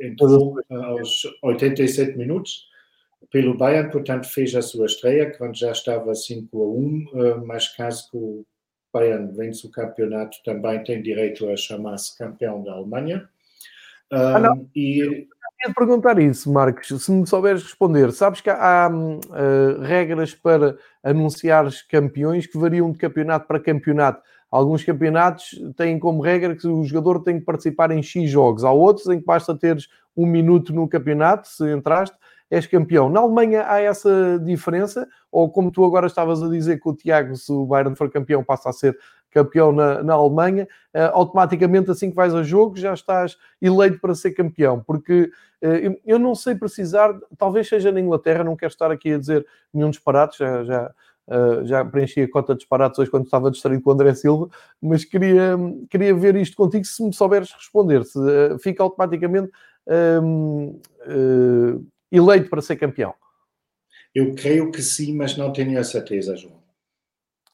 entrou uh, aos 87 minutos pelo Bayern, portanto fez a sua estreia quando já estava 5 a 1, mas caso que o Bayern vence o campeonato também tem direito a chamar-se campeão da Alemanha. Um, ah, não. E ia perguntar isso, Marcos, se me souberes responder. Sabes que há uh, regras para anunciar campeões que variam de campeonato para campeonato. Alguns campeonatos têm como regra que o jogador tem que participar em X jogos. Há outros em que basta teres um minuto no campeonato, se entraste, és campeão. Na Alemanha há essa diferença? Ou como tu agora estavas a dizer que o Tiago, se o Bayern for campeão, passa a ser campeão na, na Alemanha, uh, automaticamente assim que vais a jogo já estás eleito para ser campeão, porque uh, eu, não sei precisar, talvez seja na Inglaterra, não quero estar aqui a dizer nenhum disparate, já, já, Uh, já preenchi a cota de disparates hoje quando estava distraído com o André Silva, mas queria, queria ver isto contigo se me souberes responder. Se fica automaticamente uh, eleito para ser campeão. Eu creio que sim, mas não tenho a certeza, João.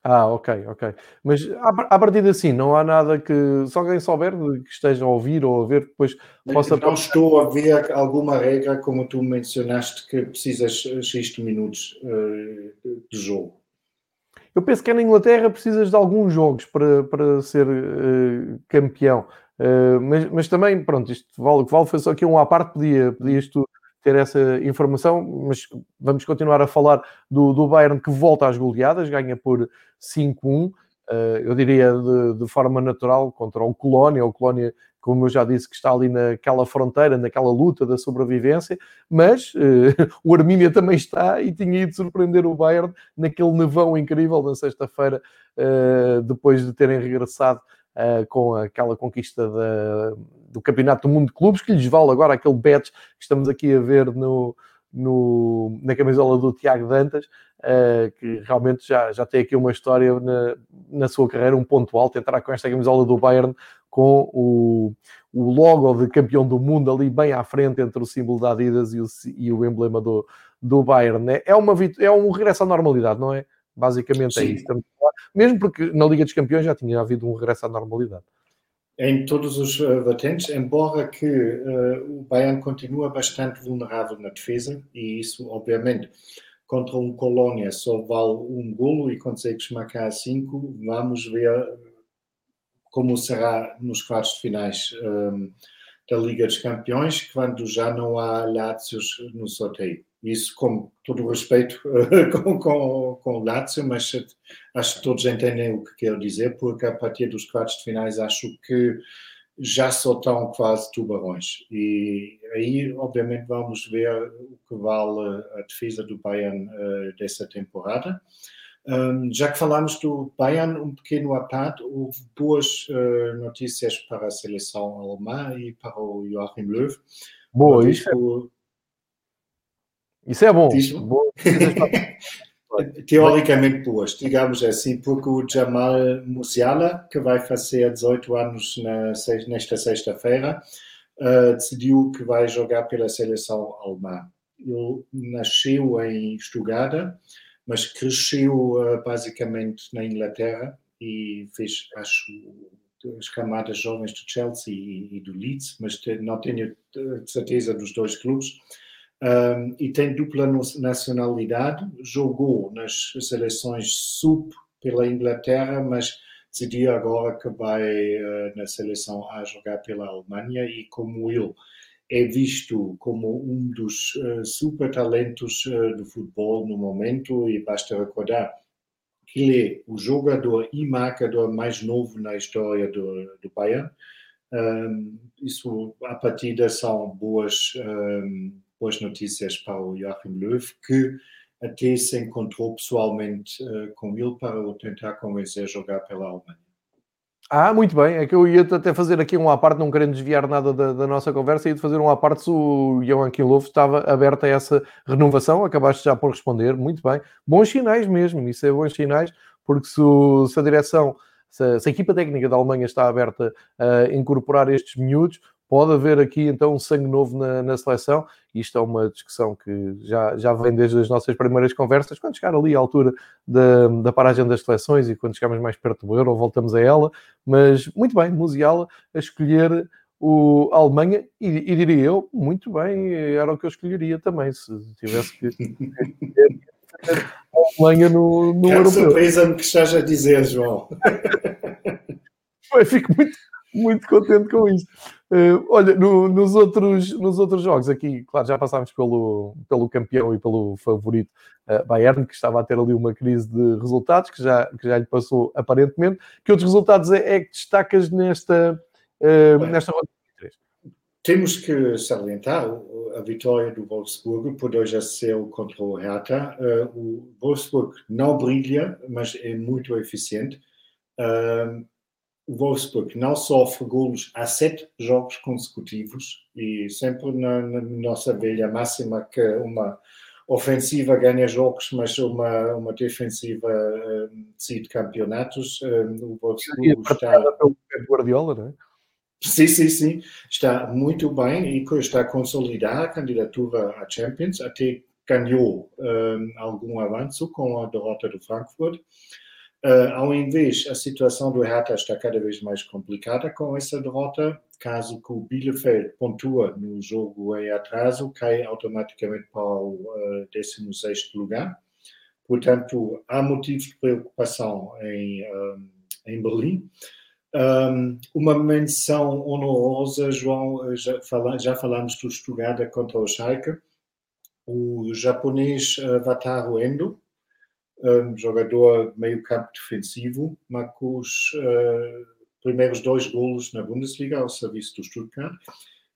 Ah, ok, ok. Mas a partir de assim, não há nada que, se alguém souber que esteja a ouvir ou a ver, depois possa. Não estou a ver alguma regra, como tu mencionaste, que precisas X minutos uh, de jogo. Eu penso que é na Inglaterra precisas de alguns jogos para, para ser uh, campeão. Uh, mas, mas também, pronto, isto vale o que vale, foi só aqui um à parte, podia, podias tu ter essa informação, mas vamos continuar a falar do, do Bayern que volta às goleadas, ganha por 5-1, uh, eh, eu diria de, de, forma natural contra o Colónia, o Colónia, como eu já disse, que está ali naquela fronteira, naquela luta da sobrevivência, mas uh, o Armínia também está e tinha ido surpreender o Bayern naquele nevão incrível na sexta-feira, uh, depois de terem regressado uh, com aquela conquista da, do Campeonato do Mundo de Clubes, que lhes vale agora aquele bet que estamos aqui a ver no, no, na camisola do Tiago Dantas, uh, que realmente já, já tem aqui uma história na, na sua carreira, um ponto alto, entrar com esta camisola do Bayern com o, o logo de campeão do mundo ali bem à frente entre o símbolo da Adidas e o, e o emblema do, do Bayern. Né? É, uma, é um regresso à normalidade, não é? Basicamente é Sim. é isso. Mesmo porque na Liga dos Campeões já tinha havido um regresso à normalidade. Em todos os uh, vertentes, embora que uh, o Bayern continua bastante vulnerável na defesa, e isso, obviamente, contra um Colônia só vale um golo e consegues marcar cinco, vamos ver como será nos quartos de finais um, eh, da Liga dos Campeões, quando já não há Lácios no sorteio. Isso com todo o respeito com, com, com o Lazio, mas acho que todos entendem o que quero dizer, porque a partir dos quartos de finais acho que já só estão quase tubarões. E aí, obviamente, vamos ver o que vale a defesa do Bayern uh, dessa temporada. Um, já que falamos do Bayern, um pequeno aparte, houve boas uh, notícias para a seleção alemã e para o Joachim Löw. Boa, isso. É isso é bom. bom. Teoricamente boas, digamos assim, porque o Jamal Musiala, que vai fazer 18 anos na, nesta sexta-feira, uh, decidiu que vai jogar pela seleção alemã. Ele nasceu em Stuttgart, mas cresceu uh, basicamente na Inglaterra e fez, acho, as camadas jovens do Chelsea e, e do Leeds, mas te, não tenho certeza dos dois clubes. Um, e tem dupla nacionalidade, jogou nas seleções sub pela Inglaterra, mas decidiu agora que vai uh, na seleção A jogar pela Alemanha e como ele é visto como um dos uh, super talentos uh, do futebol no momento e basta recordar que ele é o jogador e marcador mais novo na história do, do Bayern. Um, isso, a partida são boas um, boas notícias para o Joachim Löw, que até se encontrou pessoalmente uh, com ele para o tentar convencer a jogar pela Alemanha. Ah, muito bem. É que eu ia até fazer aqui um à parte, não querendo desviar nada da, da nossa conversa, ia fazer um à parte se o Joachim Löw estava aberto a essa renovação. Acabaste já por responder. Muito bem. Bons sinais mesmo. Isso é bons sinais, porque se, o, se a direção, se a equipa técnica da Alemanha está aberta a incorporar estes miúdos, pode haver aqui então um sangue novo na, na, seleção. Isto é uma discussão que já, já vem desde as nossas primeiras conversas. Quando chegar ali à altura da, da paragem das seleções e quando chegarmos mais perto do Euro, voltamos a ela. Mas muito bem, Musiala a escolher o, a Alemanha e, e, diria eu, muito bem, era o que eu escolheria também, se tivesse que. a Alemanha no, no Europeu. surpresa-me que estás a dizer, João. Eu fico muito, muito contente com isto. Uh, olha, no, nos, outros, nos outros jogos aqui, claro, já passámos pelo, pelo campeão e pelo favorito uh, Bayern, que estava a ter ali uma crise de resultados, que já, que já lhe passou aparentemente. Que outros resultados é, é que destacas nesta, uh, nesta roda Temos que salientar a vitória do Wolfsburg por 2 a 0 contra o Hertha. o Wolfsburg não brilha, mas é muito eficiente o Wolfsburg não sofre golos há sete jogos consecutivos e sempre na, na, nossa velha máxima que uma ofensiva ganha jogos, mas uma, uma defensiva um, decide campeonatos. Um, o Wolfsburg está... pelo Guardiola, não é? Sim, sim, sim. Está muito bem e está a consolidar a candidatura à Champions. Até ganhou um, algum avanço com a derrota do Frankfurt. Uh, ao invés, a situação do Hertha está cada vez mais complicada com essa derrota. Caso que o Bielefeld pontua no jogo em atraso, cai automaticamente para o uh, ah, 16 lugar. Portanto, há motivos de preocupação em, um, em Berlim. Um, uma menção honorosa, João, já, fala, já falamos do Stuttgart contra o Schalke. O japonês uh, Wataru Endo, um jogador meio campo defensivo, marcou os uh, primeiros dois golos na Bundesliga ao serviço do Stuttgart.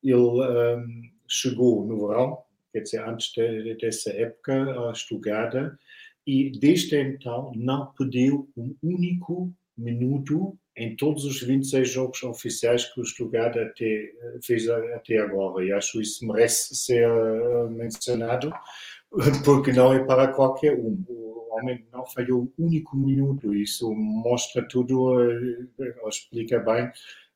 Ele um, chegou no verão, quer dizer, antes de, dessa época, a Stuttgart, e desde então não perdeu um único minuto em todos os 26 jogos oficiais que o Stuttgart até, fez até agora. E acho isso merece ser uh, mencionado, porque não é para qualquer um homem não falhou um único minuto. Isso mostra tudo, eh, explica bem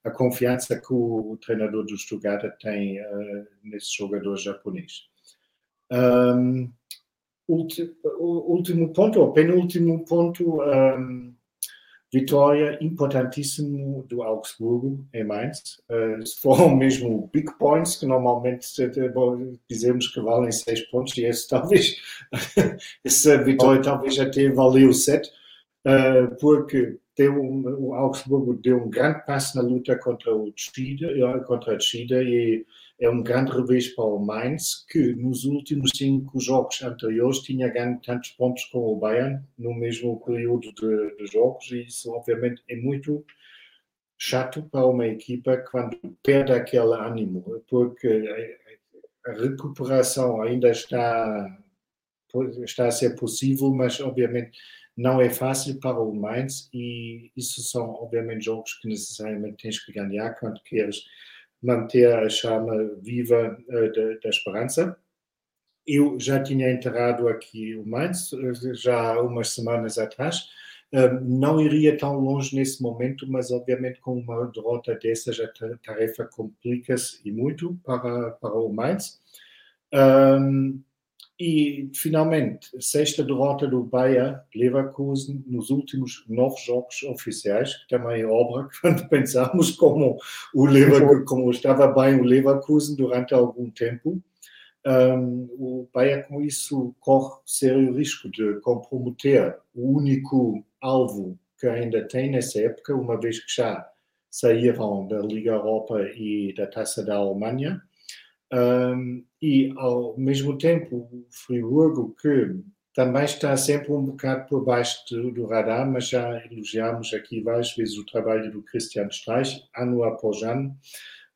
a confiança que o treinador do Stuttgart tem uh, nesse jogador japonês. Um, último ponto, ou penúltimo ponto, um, vitória importantíssimo do Augsburgo em Mainz. Uh, foram mesmo big points, que normalmente dizemos que valem seis pontos, e esse, talvez, essa vitória talvez até valeu sete, uh, porque deu o Augsburgo deu um grande passo na luta contra, o descida, contra a descida e é um grande revés para o Mainz, que nos últimos cinco jogos anteriores tinha ganho tantos pontos com o Bayern no mesmo período de, de jogos, e isso obviamente é muito chato para uma equipa quando perde aquele ânimo, porque a recuperação ainda está, está a ser possível, mas obviamente não é fácil para o Mainz e isso são obviamente jogos que necessariamente tens que ganhar quando queres manter a chama viva uh, da, da, esperança. eu já tinha enterrado aqui o Mainz, já há umas semanas atrás. Não iria tão longe nesse momento, mas obviamente com uma derrota dessa já a tarefa complica-se e muito para, para o Mainz. Um, e, finalmente, sexta derrota do Bayer Leverkusen nos últimos nove jogos oficiais, que também é obra quando pensamos como, o Leverkusen, como estava bem o Leverkusen durante algum tempo. Um, o Bayer, com isso, corre sério risco de comprometer o único alvo que ainda tem nessa época, uma vez que já saíram da Liga Europa e da Taça da Alemanha. Um, e ao mesmo tempo o Friburgo que também está sempre um bocado por baixo do, do radar, mas já elogiamos aqui várias vezes o trabalho do Christian Streich, ano após ano,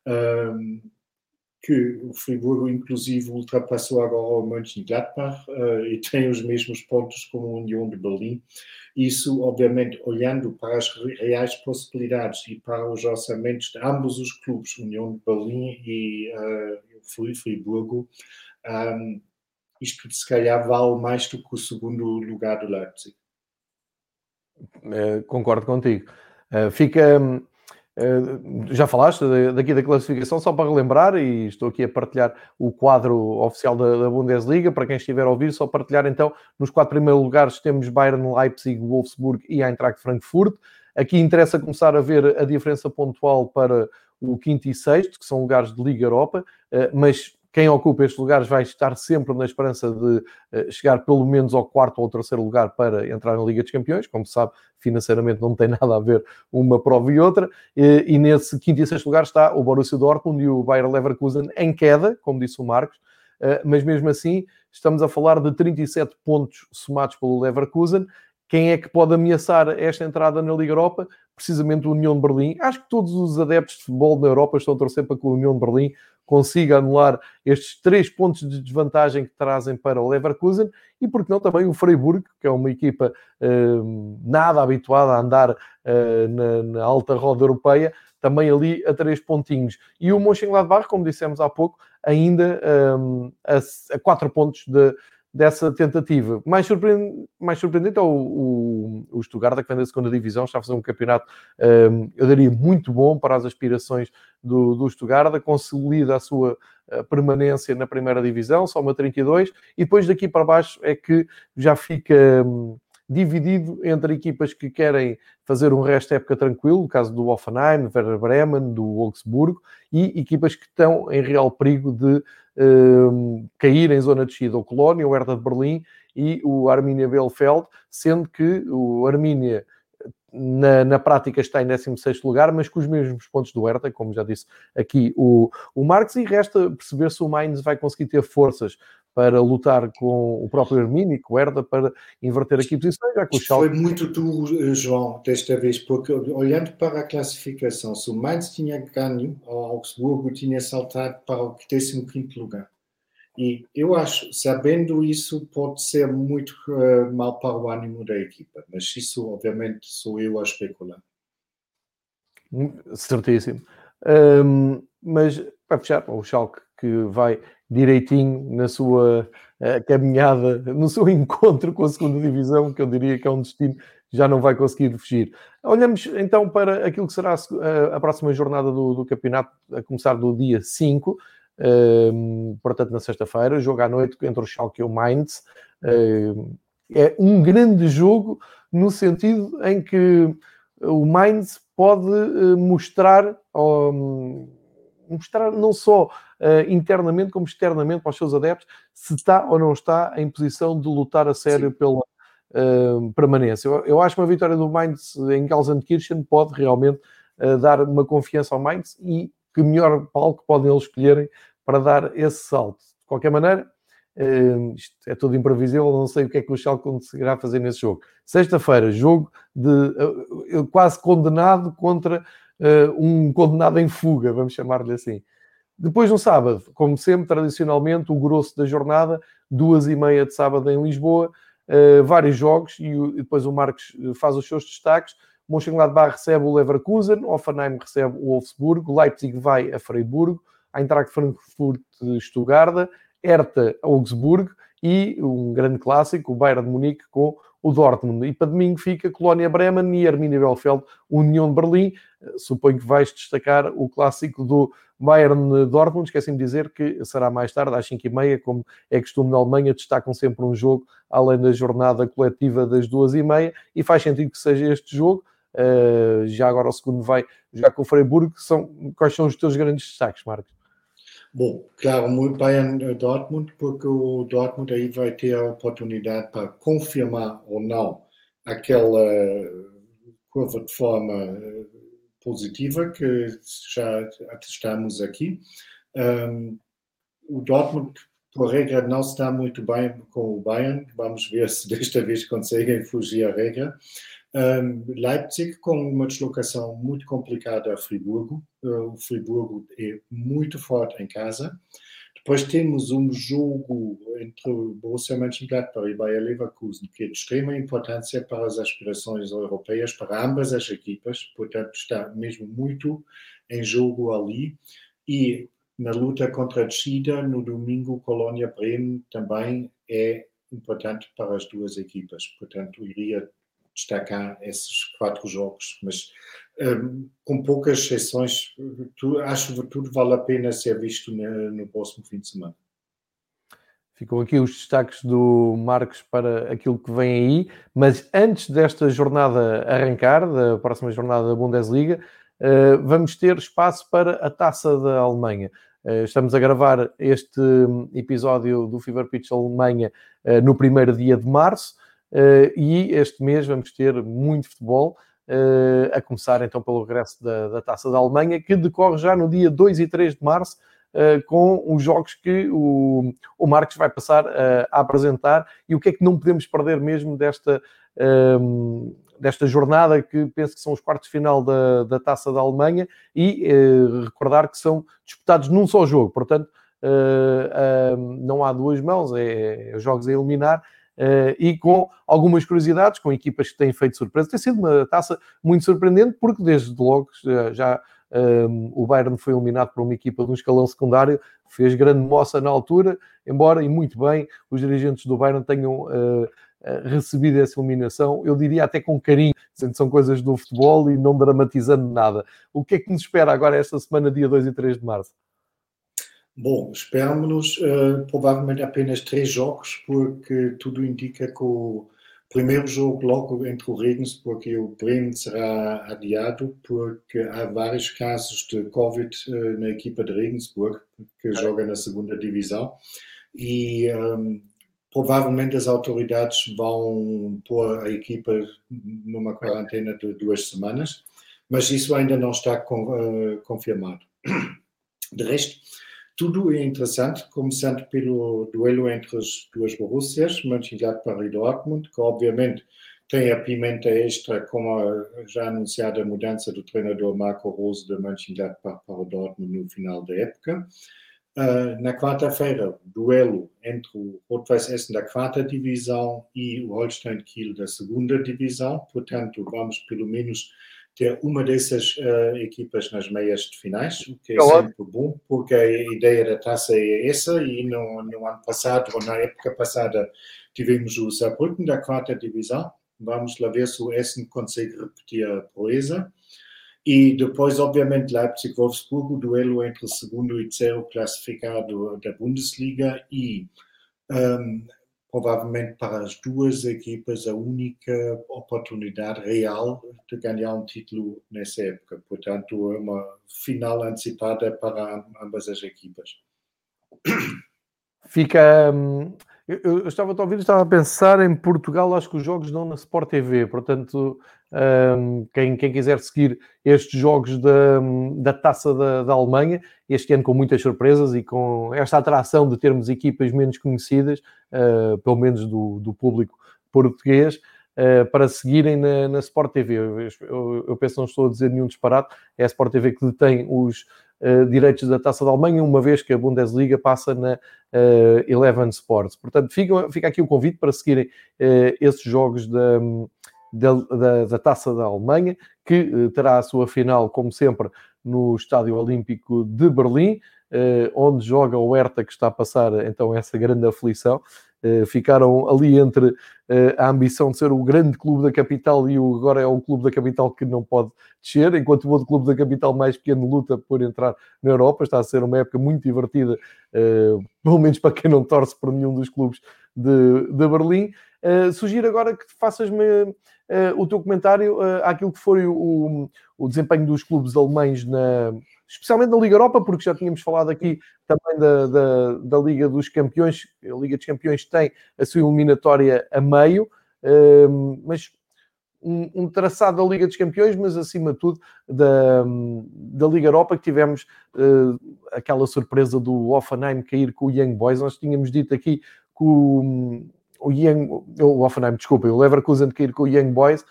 um, que o Friburgo inclusive ultrapassou agora o Mönchengladbach uh, e tem os mesmos pontos como a União de Berlim. Isso, obviamente, olhando para as reais possibilidades e para os orçamentos de ambos os clubes, União de Berlim e uh, Friburgo, um, isto se calhar vale mais do que o segundo lugar do Leipzig. Uh, concordo contigo. Uh, fica. Uh, já falaste daqui da classificação, só para relembrar, e estou aqui a partilhar o quadro oficial da, da, Bundesliga, para quem estiver a ouvir, só partilhar então, nos quatro primeiros lugares temos Bayern, Leipzig, Wolfsburg e Eintracht Frankfurt. Aqui interessa começar a ver a diferença pontual para o quinto e sexto, que são lugares de Liga Europa, eh, mas quem ocupa estes lugares vai estar sempre na esperança de eh, chegar pelo menos ao quarto ou ao terceiro lugar para entrar na Liga dos Campeões. Como se sabe, financeiramente não tem nada a ver uma prova e outra. E nesse quinto e sexto lugar está o Borussia Dortmund e o Bayer Leverkusen em queda, como disse o Marcos. Eh, mas mesmo assim, estamos a falar de 37 pontos somados pelo Leverkusen. Quem é que pode ameaçar esta entrada na Liga Europa? precisamente o União de Berlim. Acho que todos os adeptos de futebol na Europa estão a torcer para que o União de Berlim consiga anular estes três pontos de desvantagem que trazem para o Leverkusen e, porque não, também o Freiburg, que é uma equipa uh, nada habituada a andar uh, na, na, alta roda europeia, também ali a três pontinhos. E o Mönchengladbach, como dissemos há pouco, ainda um, a, a quatro pontos de, dessa tentativa. Mais surpreendente, mais surpreendente é o, o, o Stuttgart, que vem da segunda divisão, está a fazer um campeonato, um, eu diria, muito bom para as aspirações do, do Stuttgart, consolida a sua uh, permanência na primeira divisão, soma 32, e depois daqui para baixo é que já fica... Um, dividido entre equipas que querem fazer um resto de época tranquilo, no caso do Offenheim, Werder Bremen, do Wolfsburgo, e equipas que estão em real perigo de uh, cair em zona de descida, o Colónia, o Hertha de Berlim e o Arminia Bielefeld, sendo que o Arminia na, na, prática está em 16 lugar, mas com os mesmos pontos do Hertha, como já disse aqui o, o Marx, e resta perceber se o Mainz vai conseguir ter forças para lutar com o próprio Hermínio e com o Herda para inverter aqui posições, já que o Schalke... Foi muito duro, João, desta vez, porque olhando para a classificação, se o Mainz tinha ganho, o Augsburgo tinha saltado para o 15º lugar. E eu acho, sabendo isso, pode ser muito uh, mal para o ânimo da equipa, mas isso, obviamente, sou eu a especular. Certíssimo. Um, mas, para fechar, o Schalke que vai direitinho na sua uh, caminhada, no seu encontro com a segunda divisão, que eu diria que é um destino já não vai conseguir fugir. Olhamos então para aquilo que será a, a próxima jornada do, do, campeonato, a começar do dia 5, uh, ehm, portanto na sexta-feira, jogo à noite entre o Schalke e o Mainz. Uh, é um grande jogo no sentido em que o Mainz pode eh, mostrar, um, mostrar não só uh, internamente como externamente para os seus adeptos, se está ou não está em posição de lutar a sério Sim. pela uh, permanência. Eu, eu, acho que uma vitória do Mainz em Gelsenkirchen pode realmente uh, dar uma confiança ao Mainz e que melhor palco podem eles escolherem para dar esse salto. De qualquer maneira, Uh, isto é tudo imprevisível, não sei o que é que o Schalke conseguirá fazer nesse jogo. Sexta-feira, jogo de uh, quase condenado contra uh, um condenado em fuga, vamos chamar-lhe assim. Depois, no sábado, como sempre, tradicionalmente, o grosso da jornada, duas e meia de sábado em Lisboa, uh, vários jogos, e, e, depois o Marcos eh, faz os seus destaques. Mönchengladbach recebe o Leverkusen, Offenheim recebe o Wolfsburgo, Leipzig vai a Freiburgo, Eintracht Frankfurt Stuttgart, Hertha Augsburg e um grande clássico, o Bayern de Munique com o Dortmund. E para domingo fica Colónia Bremen e Arminia Belfeld, União de Berlim. Suponho que vais destacar o clássico do Bayern Dortmund. Esqueci-me de dizer que será mais tarde, às 5h30, como é costume na Alemanha, destacam sempre um jogo além da jornada coletiva das 2h30 e faz sentido que seja este jogo. Uh, já agora o segundo vai já com o Freiburg. São, quais são os teus grandes destaques, Marcos? Bom, claro, muito Bayern eh, Dortmund, porque o Dortmund aí vai ter a oportunidade para confirmar ou não aquela curva de forma eh, positiva que já atestamos aqui. Um, o Dortmund, por regra, não está muito bem com o Bayern. Vamos ver se desta vez conseguem fugir à regra. Leipzig com uma deslocação muito complicada a Friburgo. Uh, o Friburgo é muito forte em casa. Depois temos um jogo entre Borussia Mönchengladbach e Bayer Leverkusen que é de extrema importância para as aspirações europeias para ambas as equipas. Portanto, está mesmo muito em jogo ali. E na luta contra a descida, no domingo, Colônia-Bremen também é importante para as duas equipas. Portanto, iria destacar esses quatro jogos, mas um, com poucas exceções, tu, acho que tudo vale a pena ser visto no, no próximo fim de semana. Ficam aqui os destaques do Marcos para aquilo que vem aí, mas antes desta jornada arrancar, da próxima jornada da Bundesliga, uh, vamos ter espaço para a taça da Alemanha. Uh, estamos a gravar este episódio do Fever Pitch Alemanha uh, no primeiro dia de março. Uh, e este mês vamos ter muito futebol, uh, a começar então pelo regresso da, da, Taça da Alemanha, que decorre já no dia 2 e 3 de março, uh, com os jogos que o, o Marcos vai passar a apresentar e o que é que não podemos perder mesmo desta. Um, desta jornada que penso que são os quartos de final da, da Taça da Alemanha e recordar que são disputados num só jogo, portanto não há duas mãos, é, é jogos a eliminar Uh, e com algumas curiosidades, com equipas que têm feito surpresa. Tem sido uma taça muito surpreendente, porque desde logo já, já um, ehm, o Bayern foi eliminado por uma equipa de um escalão secundário, fez grande moça na altura, embora, e muito bem, os dirigentes do Bayern tenham uh, recebido essa eliminação, eu diria até com carinho, dizendo que são coisas do futebol e não dramatizando nada. O que é que nos espera agora esta semana, dia 2 e 3 de março? Bom, esperamos uh, provavelmente apenas três jogos, porque tudo indica que o primeiro jogo logo entre o Regensburg e o Bremen será adiado, porque há vários casos de Covid uh, na equipa de Regensburg, que joga na segunda divisão, e um, ehm, provavelmente as autoridades vão pôr a equipa numa quarentena de duas semanas, mas isso ainda não está com, uh, confirmado. De resto, tudo é interessante, começando pelo duelo entre as duas Borussias, Mönchengladbach e Dortmund, que obviamente tem a pimenta extra com a já anunciada mudança do treinador Marco Rose de Mönchengladbach para o Dortmund no final da época. Uh, na quarta-feira, duelo entre o Rot-Weiß Essen da quarta divisão e o Holstein Kiel da segunda divisão. Portanto, vamos pelo menos ter uma dessas uh, equipas nas meias de finais, o que é sempre bom, porque a ideia da taça é essa, e no, no ano passado, ou na época passada, tivemos o Saarbrücken da quarta divisão, vamos lá ver se o Essen consegue repetir a proeza, e depois, obviamente, Leipzig-Wolfsburg, o duelo entre o segundo e terceiro classificado da Bundesliga, e um, ehm, provavelmente para as duas equipas a única oportunidade real de ganhar um título nessa época. Portanto, é uma final antecipada para ambas as equipas. Fica. Hum, eu, eu, estava a ouvir, estava a pensar em Portugal, acho que os jogos dão na Sport TV, portanto, um, quem, quem, quiser seguir estes jogos da, da taça da, da, Alemanha, este ano com muitas surpresas e com esta atração de termos equipas menos conhecidas, uh, pelo menos do, do público português, uh, para seguirem na, na Sport TV. Eu, eu, eu, penso, não estou a dizer nenhum disparate, é a Sport TV que detém os uh, direitos da taça da Alemanha, uma vez que a Bundesliga passa na Eleven Sports. Portanto, fica, fica aqui o convite para seguirem esses jogos da da, da, da Taça da Alemanha, que uh, terá a sua final, como sempre, no Estádio Olímpico de Berlim. onde joga o Herta, que está a passar então essa grande aflição. Eh, ficaram ali entre eh, a ambição de ser o grande clube da capital e o, agora é o clube da capital que não pode descer, enquanto o outro clube da capital mais pequeno luta por entrar na Europa. Está a ser uma época muito divertida, eh, pelo menos para quem não torce por nenhum dos clubes de, de Berlim. sugiro agora que faças-me o teu comentário àquilo que foi o, o desempenho dos clubes alemães na, especialmente na Liga Europa, porque já tínhamos falado aqui também da, da, da, Liga dos Campeões. A Liga dos Campeões tem a sua eliminatória a meio, uh, mas um, um, traçado da Liga dos Campeões, mas acima de tudo da, da Liga Europa, que tivemos uh, aquela surpresa do Offenheim cair com o Young Boys. Nós tínhamos dito aqui que o, o Young, o Offenheim, desculpa, o Leverkusen cair com o Young Boys.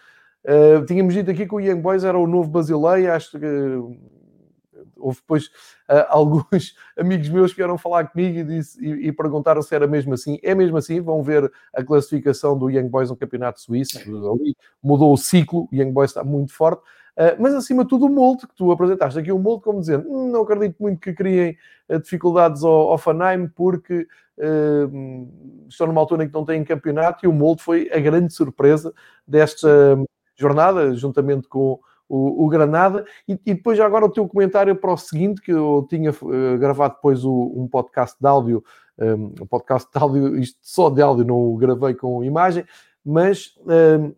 Uh, tínhamos dito aqui que o Young Boys era o novo Basileia, acho que houve depois uh, alguns amigos meus que vieram falar comigo e, disse, e, e, perguntaram se era mesmo assim. É mesmo assim, vão ver a classificação do Young Boys no Campeonato Suíço. Ali mudou o ciclo, o Young Boys está muito forte. Uh, mas acima de tudo o molde que tu apresentaste aqui, o molde como dizendo, hum, não acredito muito que criem uh, dificuldades ao, Fanheim porque uh, estão numa altura em que não têm campeonato e o molde foi a grande surpresa desta jornada, juntamente com o, o Granada. E, e, depois, já agora, o teu comentário para o seguinte, que eu tinha uh, gravado depois o, um podcast de áudio, um, um, podcast de áudio, isto só de áudio, não o gravei com imagem, mas um,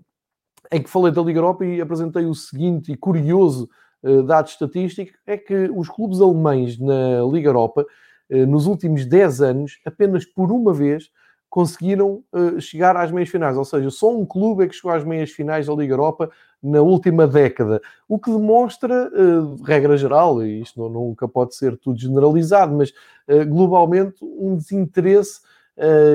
em que falei da Liga Europa e apresentei o seguinte e curioso uh, dado estatístico, é que os clubes alemães na Liga Europa, uh, nos últimos 10 anos, apenas por uma vez, conseguiram uh, chegar às meias finais, ou seja, só um clube é que chegou às meias finais da Liga Europa na última década, o que demonstra, regra geral, e isto nunca pode ser tudo generalizado, mas globalmente um desinteresse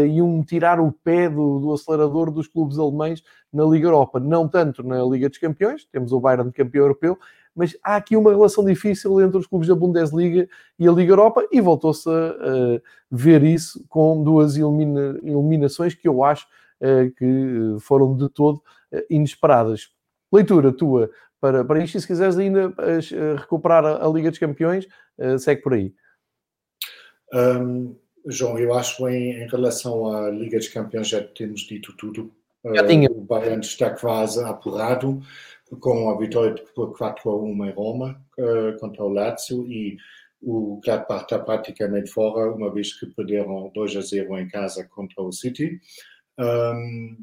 e um tirar o pé do, do, acelerador dos clubes alemães na Liga Europa, não tanto na Liga dos Campeões, temos o Bayern campeão europeu, mas há aqui uma relação difícil entre os clubes da Bundesliga e a Liga Europa e voltou-se a, a, ver isso com duas elimina, eliminações que eu acho uh, que foram de todo inesperadas. Leitura tua para, para isto e se quiseres ainda recuperar a, a, Liga dos Campeões, segue por aí. Um, João, eu acho em, em relação à Liga dos Campeões já temos dito tudo. Já tinha. O Bayern está quase apurado com a vitória por 4 a 1 em Roma uh, contra o Lazio e o Gladbach está praticamente fora, uma vez que perderam 2 a 0 em casa contra o City. Um,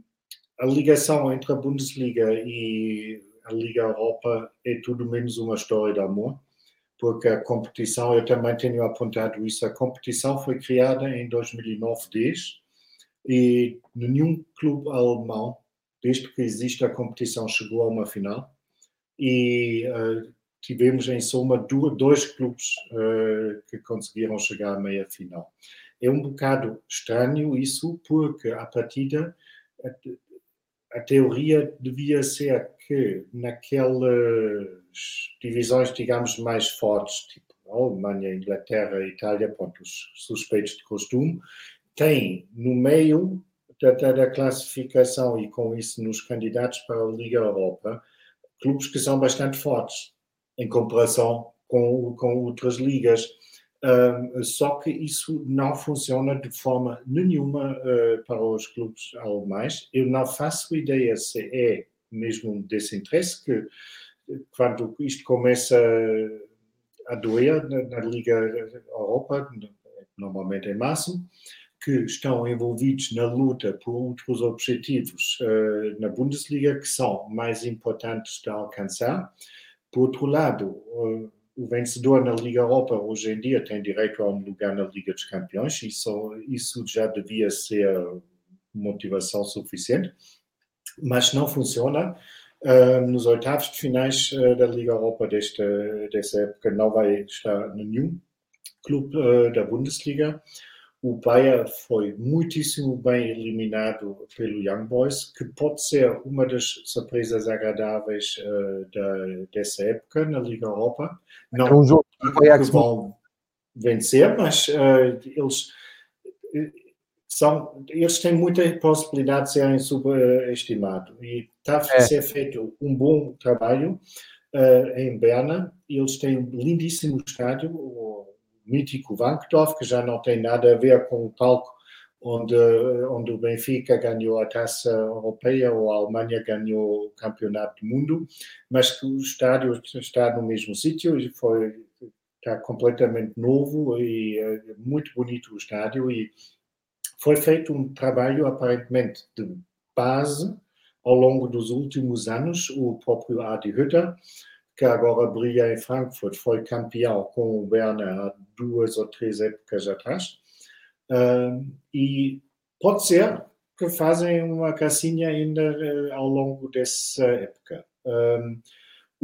a ligação entre a Bundesliga e a Liga Europa é tudo menos uma história de amor, porque a competição, eu também tenho apontado isso, a competição foi criada em 2009-10 e nenhum clube alemão desde que existe a competição, chegou a uma final e uh, tivemos em soma duas, dois clubes uh, que conseguiram chegar à meia final. É um bocado estranho isso, porque a partida, a, teoria devia ser que naquelas divisões, digamos, mais fortes, tipo Alemanha, Inglaterra, Itália, pronto, os suspeitos de costume, tem no meio da, da classificação e com isso nos candidatos para a Liga Europa, clubes que são bastante fortes em comparação com, com outras ligas. Só que isso não funciona de forma nenhuma uh, para os clubes alemães. Eu não faço ideia se é mesmo desse interesse que quando isto começa a doer na, na Liga Europa, normalmente em março, que estão envolvidos na luta por outros objetivos uh, na Bundesliga que são mais importantes de alcançar. Por outro lado, uh, o vencedor na Liga Europa hoje em dia tem direito a um lugar na Liga dos Campeões, isso, isso já devia ser motivação suficiente, mas não funciona. Uh, nos oitavos de finais da Liga Europa desta, desta época não vai estar nenhum clube da Bundesliga. O Bahia foi muitíssimo bem eliminado pelo Young Boys, que pode ser uma das surpresas agradáveis uh, da, dessa época na Liga Europa. Não é um jogo que vão vencer, mas uh, eles eh, são, eles têm muita possibilidade de serem subestimados e está a é. ser feito um bom trabalho uh, em Berna. Eles têm um lindíssimo estádio, mítico Wankdorf, que já não tem nada a ver com o palco onde, onde o Benfica ganhou a taça europeia ou a Alemanha ganhou o campeonato do mundo, mas que o estádio está no mesmo sítio e foi está completamente novo e é muito bonito o estádio e foi feito um trabalho aparentemente de base ao longo dos últimos anos. O próprio Adi Hütter, que agora brilha em Frankfurt, foi campeão com o Werner há duas ou três épocas atrás. Uh, e pode ser que fazem uma casinha ainda uh, ao longo dessa época.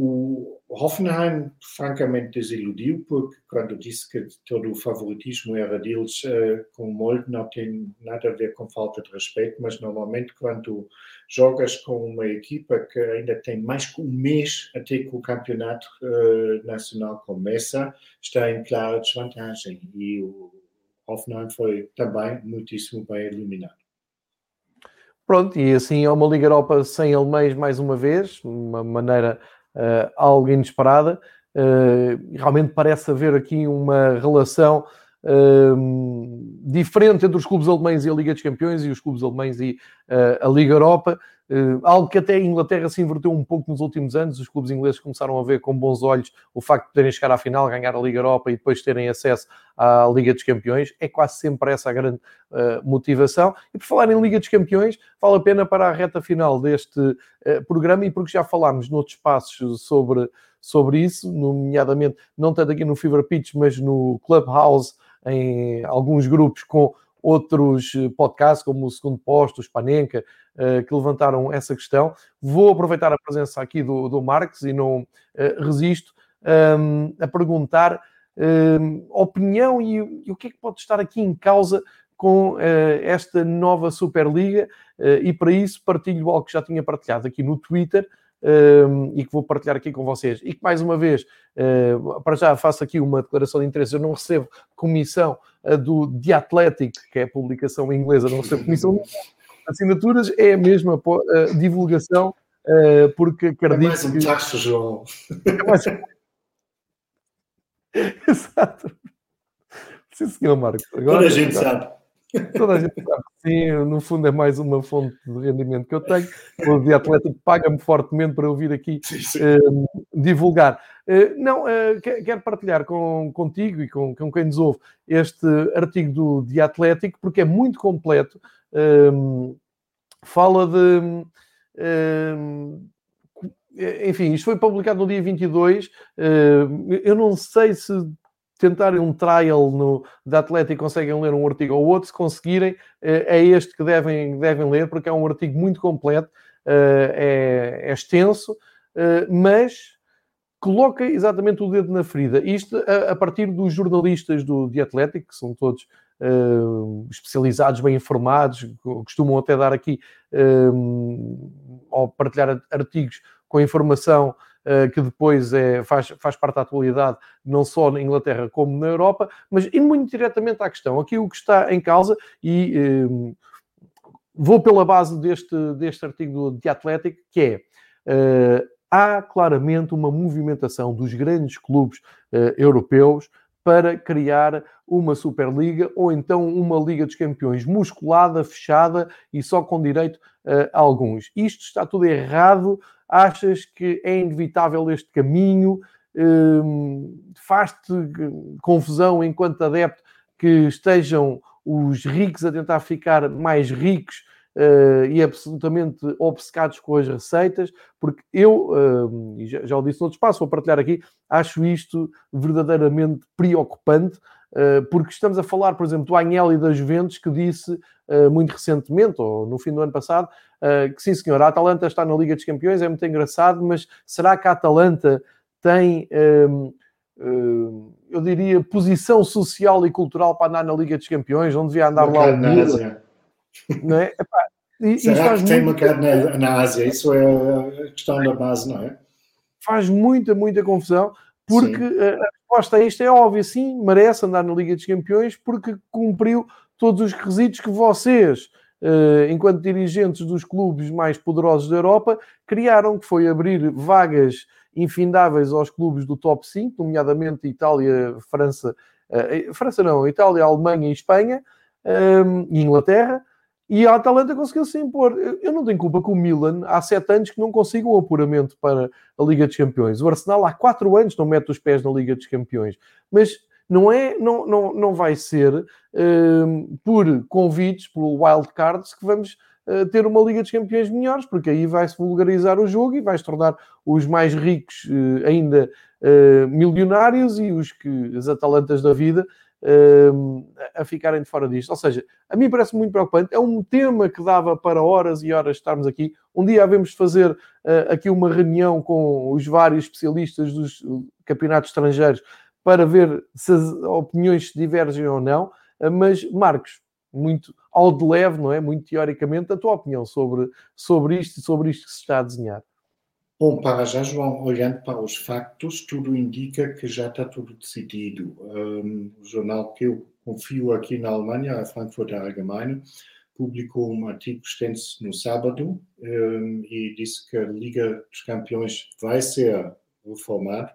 O Hoffenheim, francamente, desiludiu, porque quando disse que todo o favoritismo era deles, uh, com molde não tem nada a ver com falta de respeito, mas normalmente quando jogas com uma equipa que ainda tem mais que um mês até que o campeonato uh, nacional começa, está em clara desvantagem. E o Hoffenheim foi também muitíssimo bem eliminado. Pronto, e assim é uma Liga Europa sem alemães mais uma vez, uma maneira uh, algo inesperada. Uh, realmente parece haver aqui uma relação uh, diferente entre os clubes alemães e a Liga dos Campeões e os clubes alemães e uh, a Liga Europa. Uh, algo que até a Inglaterra se inverteu um pouco nos últimos anos. Os clubes ingleses começaram a ver com bons olhos o facto de poderem chegar à final, ganhar a Liga Europa e depois terem acesso à Liga dos Campeões. É quase sempre essa a grande uh, motivação. E por falar em Liga dos Campeões, vale a pena para a reta final deste uh, programa e porque já falámos noutros espaços sobre, sobre isso, nomeadamente não tanto aqui no Fever Pitch, mas no Clubhouse, em alguns grupos com outros eh, podcasts, como o Segundo Posto, o Spanenka, eh, que levantaram essa questão. Vou aproveitar a presença aqui do, do Marx e não eh, resisto um, a perguntar um, opinião e, e, o que é que pode estar aqui em causa com uh, esta nova Superliga uh, e para isso partilho algo que já tinha partilhado aqui no Twitter um, e que vou partilhar aqui com vocês. E que, mais uma vez, uh, para já faço aqui uma declaração de interesse. Eu não recebo comissão uh, do The Athletic, que é a publicação inglesa, não recebo comissão de assinaturas, é a mesma uh, divulgação, porque acredito é mais um taxa, João. É mais... Exato. Sim, senhor Marcos. Agora, Toda a gente sabe. Toda a gente sabe que sim, no fundo é mais uma fonte de rendimento que eu tenho. O Atlético paga-me fortemente para eu vir aqui sim, sim. Uh, divulgar. Uh, não, uh, quero partilhar com, contigo e com, com quem nos ouve este artigo do Dia Atlético, porque é muito completo. fala de. enfim, isto foi publicado no dia 22. eu não sei se tentarem um trial no, da Atlético e conseguem ler um artigo ou outro, se conseguirem, eh, é este que devem, devem ler, porque é um artigo muito completo, eh, é, é extenso, eh, mas coloca exatamente o dedo na ferida. Isto a, partir dos jornalistas do The Athletic, que são todos uh, especializados, bem informados, costumam até dar aqui, ou partilhar artigos com informação que depois é, faz, faz parte da atualidade, não só na Inglaterra como na Europa, mas indo muito diretamente à questão, aqui o que está em causa, e eh, vou pela base deste, deste artigo do The Athletic, que é. Uh, há claramente uma movimentação dos grandes clubes europeus para criar uma Superliga ou então uma Liga dos Campeões musculada, fechada e só com direito a alguns. Isto está tudo errado Achas que é inevitável este caminho? Hum, faz-te confusão enquanto adepto que estejam os ricos a tentar ficar mais ricos uh, e absolutamente obcecados com as receitas, porque eu, uh, já, já o disse no outro espaço, vou partilhar aqui, acho isto verdadeiramente preocupante, porque estamos a falar, por exemplo, do Agnelli da Juventus, que disse muito recentemente, ou no fim do ano passado, que sim senhor, a Atalanta está na Liga dos Campeões, é muito engraçado, mas será que a Atalanta tem... Um, eu diria, posição social e cultural para andar na Liga dos Campeões, não devia andar lá o não é? Epá, Será que tem mercado na, na Ásia? Isso é a questão da base, não é? Faz muita, muita confusão, porque sim. a resposta a isto é óbvia, sim, merece andar na Liga dos Campeões, porque cumpriu todos os requisitos que vocês, enquanto dirigentes dos clubes mais poderosos da Europa, criaram, que foi abrir vagas infindáveis aos clubes do top 5, nomeadamente Itália, França Uh, França não, Itália, Alemanha e Espanha e Inglaterra. E a Atalanta conseguiu se impor. Eu não tenho culpa que o Milan há sete anos que não consiga o apuramento para a Liga dos Campeões. O Arsenal há quatro anos não mete os pés na Liga dos Campeões. Mas não é, não, não, não vai ser uh, por convites, por wildcards, que vamos uh, ter uma Liga dos Campeões melhores, porque aí vai-se vulgarizar o jogo e vai-se tornar os mais ricos uh, ainda milionários e os que as Atalantas da vida a ficarem de fora disto. Ou seja, a mim parece muito preocupante. É um tema que dava para horas e horas estarmos aqui. Um dia havemos de fazer uh, aqui uma reunião com os vários especialistas dos campeonatos estrangeiros para ver se as opiniões divergem ou não. Uh, mas, Marcos, muito ao de leve, não é? Muito teoricamente, a tua opinião sobre, sobre isto e sobre isto que se está a desenhar. Bom, para já, João, olhando para os factos, tudo indica que já está tudo decidido. Um, o jornal que eu confio aqui na Alemanha, a Frankfurter Allgemeine, publicou um artigo extenso no sábado um, e disse que a Liga dos Campeões vai ser reformada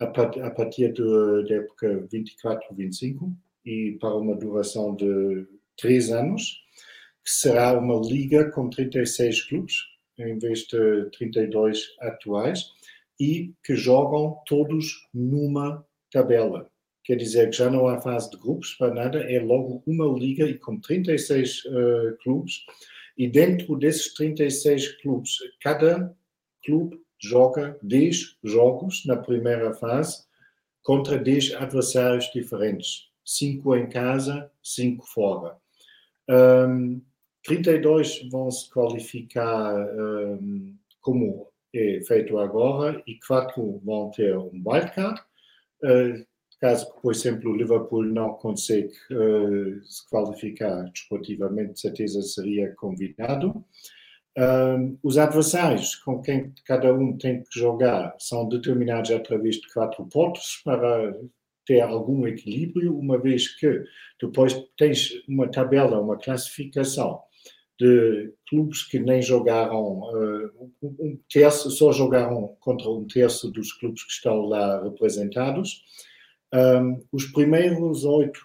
a, a partir da época 24-25 e para uma duração de três anos, que será uma liga com 36 clubes, em vez de 32 atuais, e que jogam todos numa tabela. Quer dizer que já não há fase de grupos para nada, é logo uma liga e com 36 uh, clubes. E dentro desses 36 clubes, cada clube joga 10 jogos na primeira fase contra 10 adversários diferentes. 5 em casa, 5 fora. Um, 32 vão se qualificar um, como é feito agora e 4 vão ter um wildcard. Uh, caso por exemplo, o Liverpool não consiga uh, se qualificar desportivamente, de certeza seria convidado. Um, os adversários com quem cada um tem que jogar são determinados através de quatro pontos para ter algum equilíbrio, uma vez que depois tens uma tabela, uma classificação de clubes que nem jogaram, uh, um terço, só jogaram contra um terço dos clubes que estão lá representados. Um, os primeiros oito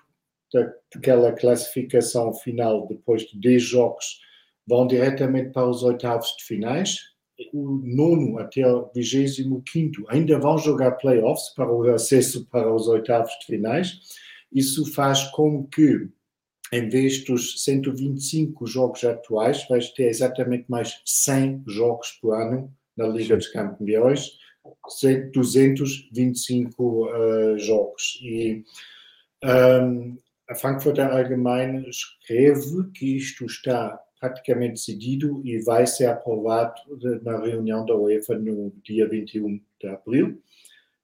daquela classificação final, depois de 10 jogos, vão diretamente para os oitavos de finais. O nono até o vigésimo quinto ainda vão jogar playoffs para o acesso para os oitavos de finais. Isso faz com que em vez dos 125 jogos atuais, vais ter exatamente mais 100 jogos por ano na Liga Sim. dos Campeões, 225 uh, jogos. E um, a Frankfurter Allgemeine escreve que isto está praticamente decidido e vai ser aprovado na reunião da UEFA no dia 21 de abril.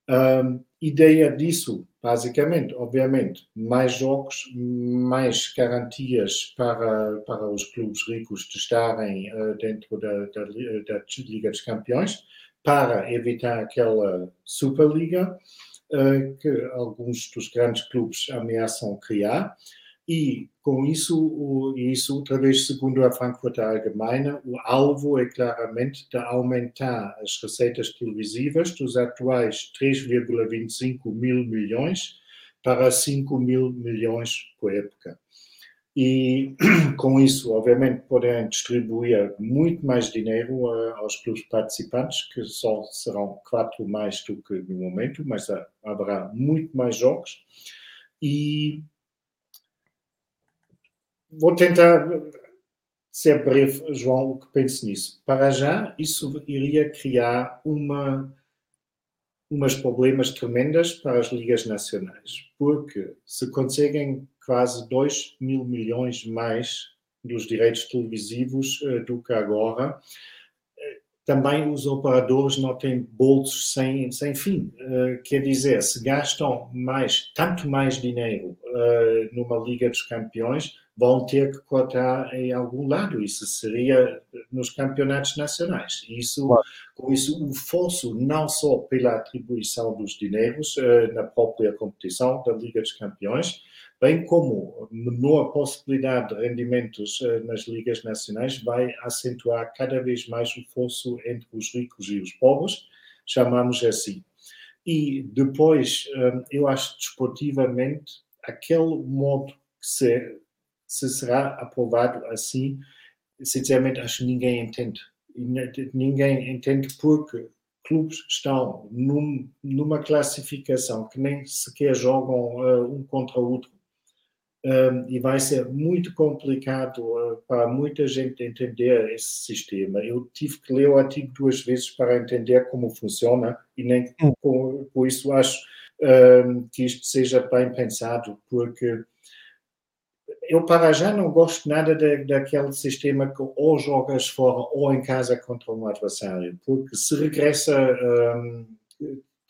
Um, ideia disso, basicamente, obviamente, mais jogos, mais garantias para, para os clubes ricos de estarem uh, dentro da, da, da, Liga dos Campeões, para evitar aquela Superliga uh, que alguns dos grandes clubes ameaçam criar. E com isso, isso outra vez segundo a Frankfurter Allgemeine, o alvo é claramente de aumentar as receitas televisivas dos atuais 3,25 mil milhões para 5 mil milhões por época. E com isso, obviamente, podem distribuir muito mais dinheiro uh, aos clubes participantes, que só serão quatro mais do que no momento, mas uh, haverá muito mais jogos. E vou tentar ser breve, João, o que penso nisso. Para já, isso iria criar uma, umas problemas tremendas para as ligas nacionais, porque se conseguem quase 2 mil milhões mais dos direitos televisivos uh, do que agora, eh, também os operadores não têm bolsos sem, sem fim. Uh, quer dizer, se gastam mais, tanto mais dinheiro numa Liga dos Campeões, vão ter que cortar em algum lado. Isso seria nos campeonatos nacionais. Isso, claro. Com isso, o fosso, não só pela atribuição dos dinheiros uh, na própria competição da Liga dos Campeões, bem como menor possibilidade de rendimentos uh, nas ligas nacionais, vai acentuar cada vez mais o fosso entre os ricos e os pobres, chamamos assim. E depois, hum, eu acho desportivamente, aquele modo que se, se será aprovado assim, sinceramente, acho que ninguém entende. Ninguém entende porque clubes estão num, numa classificação que nem sequer jogam uh, um contra o outro. Um, e vai ser muito complicado uh, para muita gente entender esse sistema. Eu tive que ler o artigo duas vezes para entender como funciona e nem hum. por, por isso acho um, que isto seja bem pensado, porque eu para já não gosto nada de, daquele sistema que ou jogas fora ou em casa contra um adversário, porque se regressa um,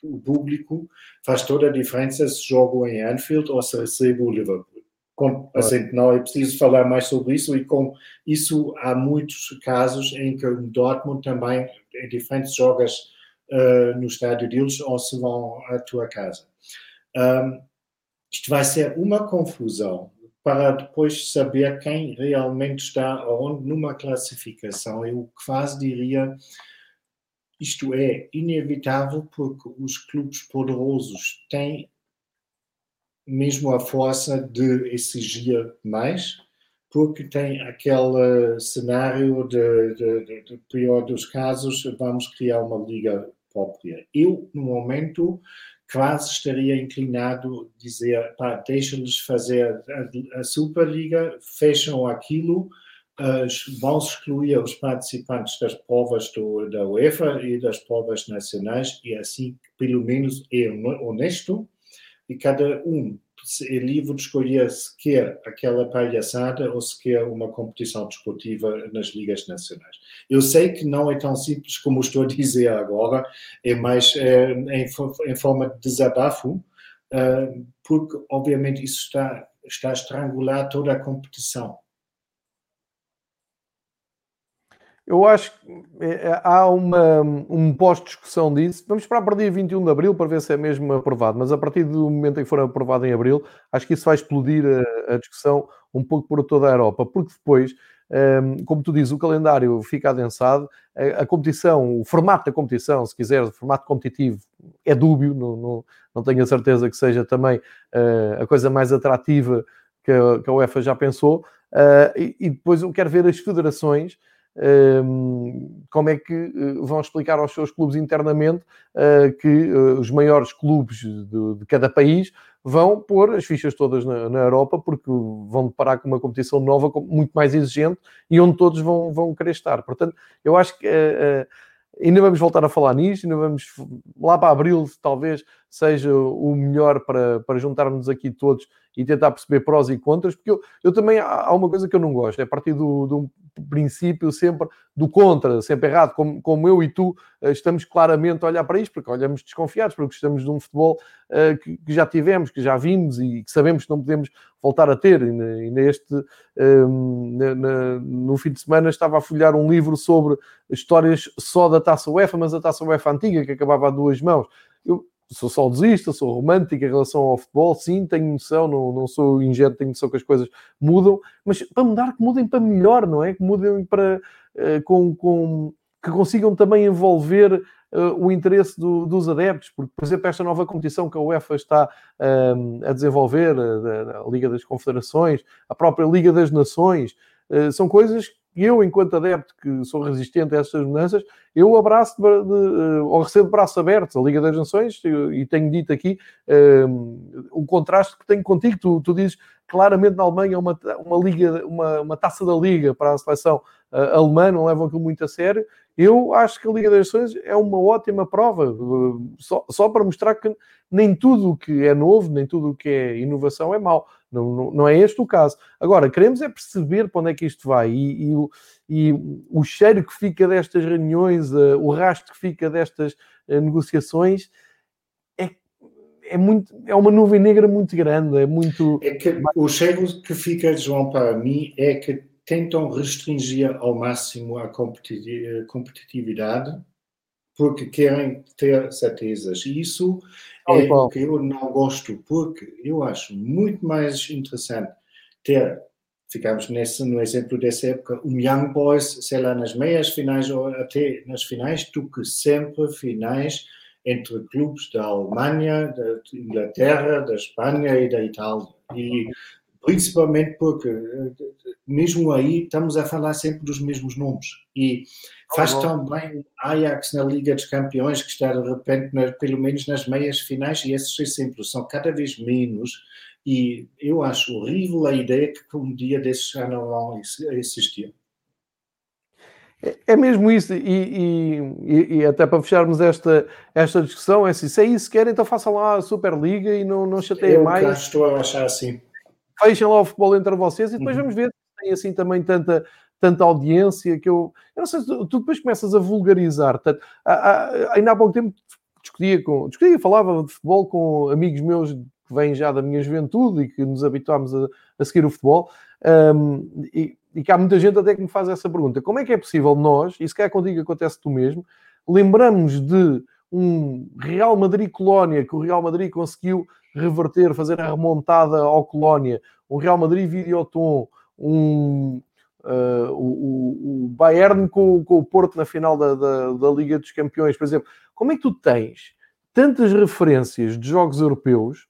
o público, faz toda a diferença se jogo em Anfield ou se recebo o Liverpool. Com, assim, não é preciso falar mais sobre isso, e com isso há muitos casos em que o Dortmund também é diferente se jogas uh, no estádio deles ou se vão à tua casa. Um, isto vai ser uma confusão para depois saber quem realmente está onde numa classificação. Eu quase diria isto é inevitável porque os clubes poderosos têm mesmo a força de exigir mais, porque tem aquele cenário de, de, de, pior dos casos, vamos criar uma liga própria. Eu, no momento, quase estaria inclinado a dizer, pá, deixa-lhes fazer a, a, Superliga, fecham aquilo, uh, vão excluir os participantes das provas do, da UEFA e das provas nacionais, e assim, pelo menos, é honesto, e cada um é livre de escolher se quer aquela palhaçada ou se quer uma competição desportiva nas ligas nacionais. Eu sei que não é tão simples como estou a dizer agora, é mais é, em, em, forma de desabafo, uh, porque obviamente isso está, está a estrangular toda a competição. Eu acho que é, é, há uma, um pós-discussão disso. Vamos esperar para o dia 21 de abril para ver se é mesmo aprovado, mas a partir do momento em que for aprovado em abril, acho que isso vai explodir a, a discussão um pouco por toda a Europa, porque depois, um, como tu dizes, o calendário fica adensado, a, a, competição, o formato da competição, se quiser, o formato competitivo é dúbio, não, não, tenho a certeza que seja também uh, a coisa mais atrativa que a, que a UEFA já pensou, uh, e, e depois eu quero ver as federações como é que eh, vão explicar aos seus clubes internamente ah, que eh, os maiores clubes de, cada país vão pôr as fichas todas na, Europa porque vão deparar com uma competição nova muito mais exigente e onde todos vão, vão querer estar. Portanto, eu acho que ainda vamos voltar a falar nisto, ainda vamos lá para abril, talvez seja o melhor para, para juntarmos aqui todos e tentar perceber prós e contras, porque eu, eu também há uma coisa que eu não gosto, é a partir do, do princípio sempre do contra, sempre errado, como, como eu e tu eh, estamos claramente a olhar para isto, porque olhamos desconfiados, porque estamos de um futebol uh, que, que, já tivemos, que já vimos e que sabemos que não podemos voltar a ter. E, neste, um, na, na, no fim de semana estava a folhear um livro sobre histórias só da Taça UEFA, mas a Taça UEFA antiga, que acabava a duas mãos. Eu, sou saudosista, sou romântico em relação ao futebol, sim, tenho noção, não, não sou ingênuo, tenho noção que as coisas mudam, mas para mudar, que mudem para melhor, não é? Que mudem para. Uh, com, com, que consigam também envolver uh, o interesse do, dos adeptos, porque, por exemplo, esta nova competição que a UEFA está uh, a desenvolver, a, a, Liga das Confederações, a própria Liga das Nações, são coisas eu, enquanto adepto que sou resistente a essas mudanças, eu abraço de, de, eh, ou recebo braços abertos a Liga das Nações e tenho dito aqui um, o contraste que tenho contigo. Tu, tu dizes claramente na Alemanha uma, uma, liga, uma, uma taça da Liga para a seleção uh, alemã, não levam aquilo muito a sério. Eu acho que a Liga das Nações é uma ótima prova, uh, só, só para mostrar que nem tudo o que é novo, nem tudo o que é inovação é mau. Não, não, não, é este o caso. Agora, queremos é perceber para onde é que isto vai e, e, e o cheiro que fica destas reuniões, uh, o rastro que fica destas uh, negociações é, é, muito, é uma nuvem negra muito grande. É muito. É que o cheiro que fica, João, para mim é que tentam restringir ao máximo a competitividade porque querem ter certezas. E isso é o que eu não gosto, porque eu acho muito mais interessante ter, ficamos nesse, no exemplo dessa época, um Young Boys, sei lá, nas meias finais ou até nas finais, do que sempre finais entre clubes da Alemanha, da Inglaterra, da Espanha e da Itália. E principalmente porque, mesmo aí, estamos a falar sempre dos mesmos nomes. E faz tão bem Ajax na Liga dos Campeões, que está de repente, pelo menos nas meias finais, e esses exemplos são cada vez menos. E eu acho horrível a ideia que um dia desses já não vão existir. É, é mesmo isso, e, e, e, até para fecharmos esta, esta discussão, é assim, se é isso que querem, então façam lá a Superliga e não, não chateiem mais. Eu estou a achar assim. Fechem lá o futebol entre vocês e depois uhum. vamos ver se tem assim também tanta, tanta audiência que eu... Eu não sei se tu, tu depois começas a vulgarizar. Tanto, há, há, ainda há pouco tempo discutia, com, discutia, falava de futebol com amigos meus que vêm já da minha juventude e que nos habituámos a, a seguir o futebol. Um, e, e que há muita gente até que me faz essa pergunta: como é que é possível nós, e se calhar contigo acontece tu mesmo, lembramos de um Real Madrid-Colónia que o Real Madrid conseguiu reverter, fazer a remontada ao Colónia, um Real Madrid-Videoton, um, uh, o, o, Bayern com, com, o Porto na final da, da, da Liga dos Campeões, por exemplo. Como é que tu tens tantas referências de jogos europeus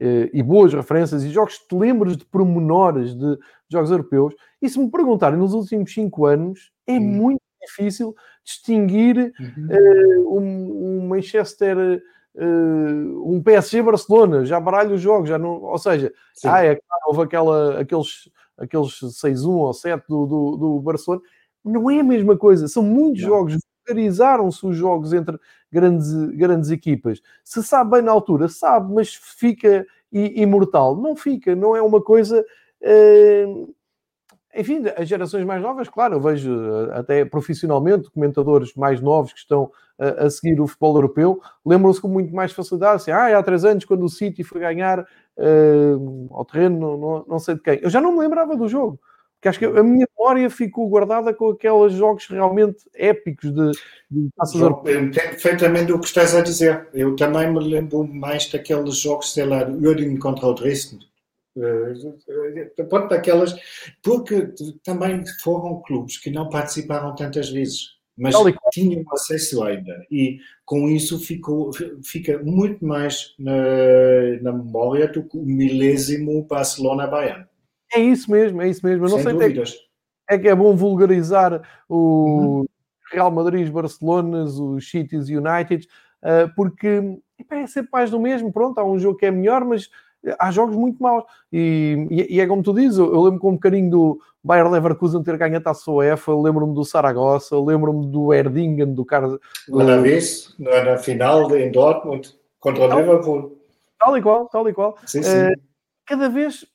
eh, e boas referências e jogos que te lembras de pormenores de jogos europeus. E se me perguntarem nos últimos 5 anos, é uhum. muito difícil distinguir uhum. uh, um, um, Manchester, um PSG Barcelona, já baralho os jogos, já não, ou seja, ah, é claro, houve aquela, aqueles, aqueles 6-1 ou 7 do, do, do, Barcelona, não é a mesma coisa, são muitos não. jogos, vulgarizaram-se os jogos entre grandes, grandes equipas. Se sabe bem na altura, sabe, mas fica imortal. Não fica, não é uma coisa. Uh, enfim, as gerações mais novas, claro, eu vejo eh, até profissionalmente comentadores mais novos que estão a, a seguir o futebol europeu, lembram-se com muito mais facilidade, assim, ah, há três anos, quando o City foi ganhar uh, ao terreno, não, não, não, sei de quem. Eu já não me lembrava do jogo, porque acho que a minha memória ficou guardada com aqueles jogos realmente épicos de, de taças europeias. Entendo perfeitamente o que estás a dizer. Eu também me lembro mais daqueles jogos, sei lá, Uerdingen contra o Dresden, Pronto, daquelas, porque também foram clubes que não participaram tantas vezes, mas tinham acesso ainda, e com isso ficou, fica muito mais na, na memória do que o milésimo Barcelona-Bayern. É isso mesmo, é isso mesmo. Eu não Sem sei dúvidas. É, que é bom vulgarizar o uhum. Real Madrid, Barcelona, os Cities United, uh, porque é sempre mais do mesmo. Pronto, há um jogo que é melhor, mas há jogos muito maus. E, e, e, é como tu dizes, eu, lembro com um bocadinho do Bayer Leverkusen ter ganho a taça UEFA, lembro-me do Saragossa, lembro-me do Erdingen, do Carlos. Uma vez, na final em Dortmund, contra o Liverpool. Tal e qual, tal e qual. Sim, sim. Uh, cada vez,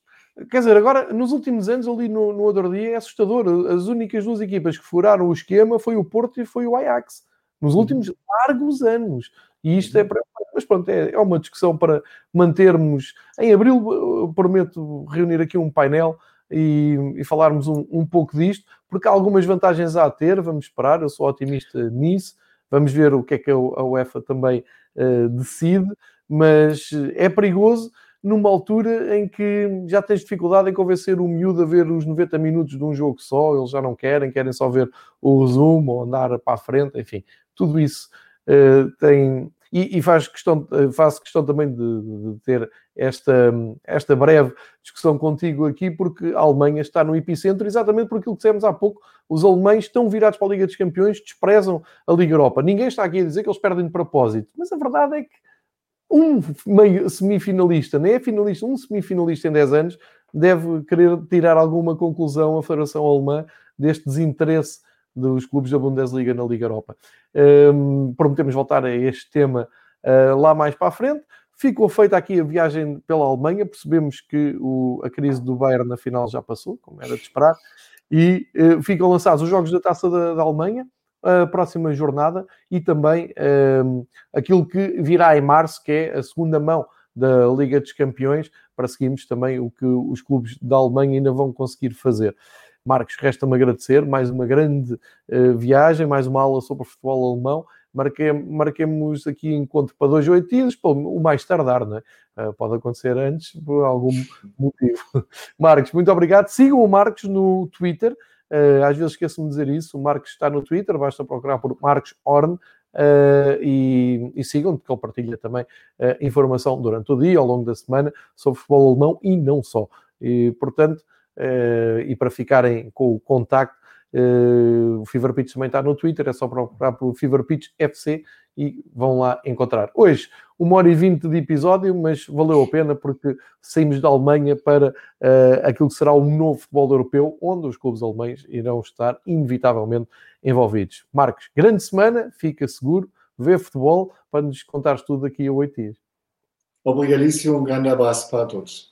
quer dizer, agora, nos últimos anos, ali no, no outro dia, é assustador. As únicas duas equipas que furaram o esquema foi o Porto e foi o Ajax. Nos uhum. últimos largos anos. E isto é para. Mas pronto, é, é uma discussão para mantermos. Em abril, prometo reunir aqui um painel e, e falarmos um, um, pouco disto, porque há algumas vantagens a ter. Vamos esperar, eu sou otimista nisso. Vamos ver o que é que a UEFA também uh, decide, mas é perigoso numa altura em que já tens dificuldade em convencer o miúdo a ver os 90 minutos de um jogo só, eles já não querem, querem só ver o resumo ou andar para a frente, enfim, tudo isso uh, tem. E, e, faz questão, uh, faço questão também de, de, ter esta, esta breve discussão contigo aqui, porque a Alemanha está no epicentro, exatamente por aquilo que dissemos há pouco. Os alemães estão virados para a Liga dos Campeões, desprezam a Liga Europa. Ninguém está aqui a dizer que eles perdem de propósito, mas a verdade é que um meio semifinalista, nem é finalista, um semifinalista em 10 anos, deve querer tirar alguma conclusão a Federação Alemã deste desinteresse dos clubes da Bundesliga na Liga Europa. Um, prometemos voltar a este tema uh, lá mais para a frente. Ficou feita aqui a viagem pela Alemanha, percebemos que o, a crise do Bayern na final já passou, como era de esperar, e uh, ficam lançados os jogos da Taça da, da Alemanha, a próxima jornada e também um, aquilo que virá em março, que é a segunda mão da Liga dos Campeões, para seguirmos também o que os clubes da Alemanha ainda vão conseguir fazer. Marcos, resta-me agradecer, mais uma grande uh, viagem, mais uma aula sobre futebol alemão. Marquei, marquemos aqui encontro para dois dias, o mais tardar, não é? Uh, pode acontecer antes, por algum motivo. Marcos, muito obrigado. Sigam o Marcos no Twitter, Uh, às vezes esqueço-me de dizer isso. O Marcos está no Twitter, basta procurar por Marcos Horn, Uh, e, e sigam, porque ele partilha também informação durante o dia, ao longo da semana, sobre futebol alemão e não só. E, portanto, e para ficarem com o contacto, o Fever Pitch também está no Twitter, é só procurar pelo Fever Pitch FC e vão lá encontrar. Hoje, uma hora e vinte de episódio, mas valeu a pena porque saímos da Alemanha para uh, aquilo que será o novo futebol europeu, onde os clubes alemães irão estar inevitavelmente envolvidos. Marcos, grande semana, fica seguro, vê futebol para nos contares tudo daqui a oito dias. Obrigadíssimo, um grande abraço para todos.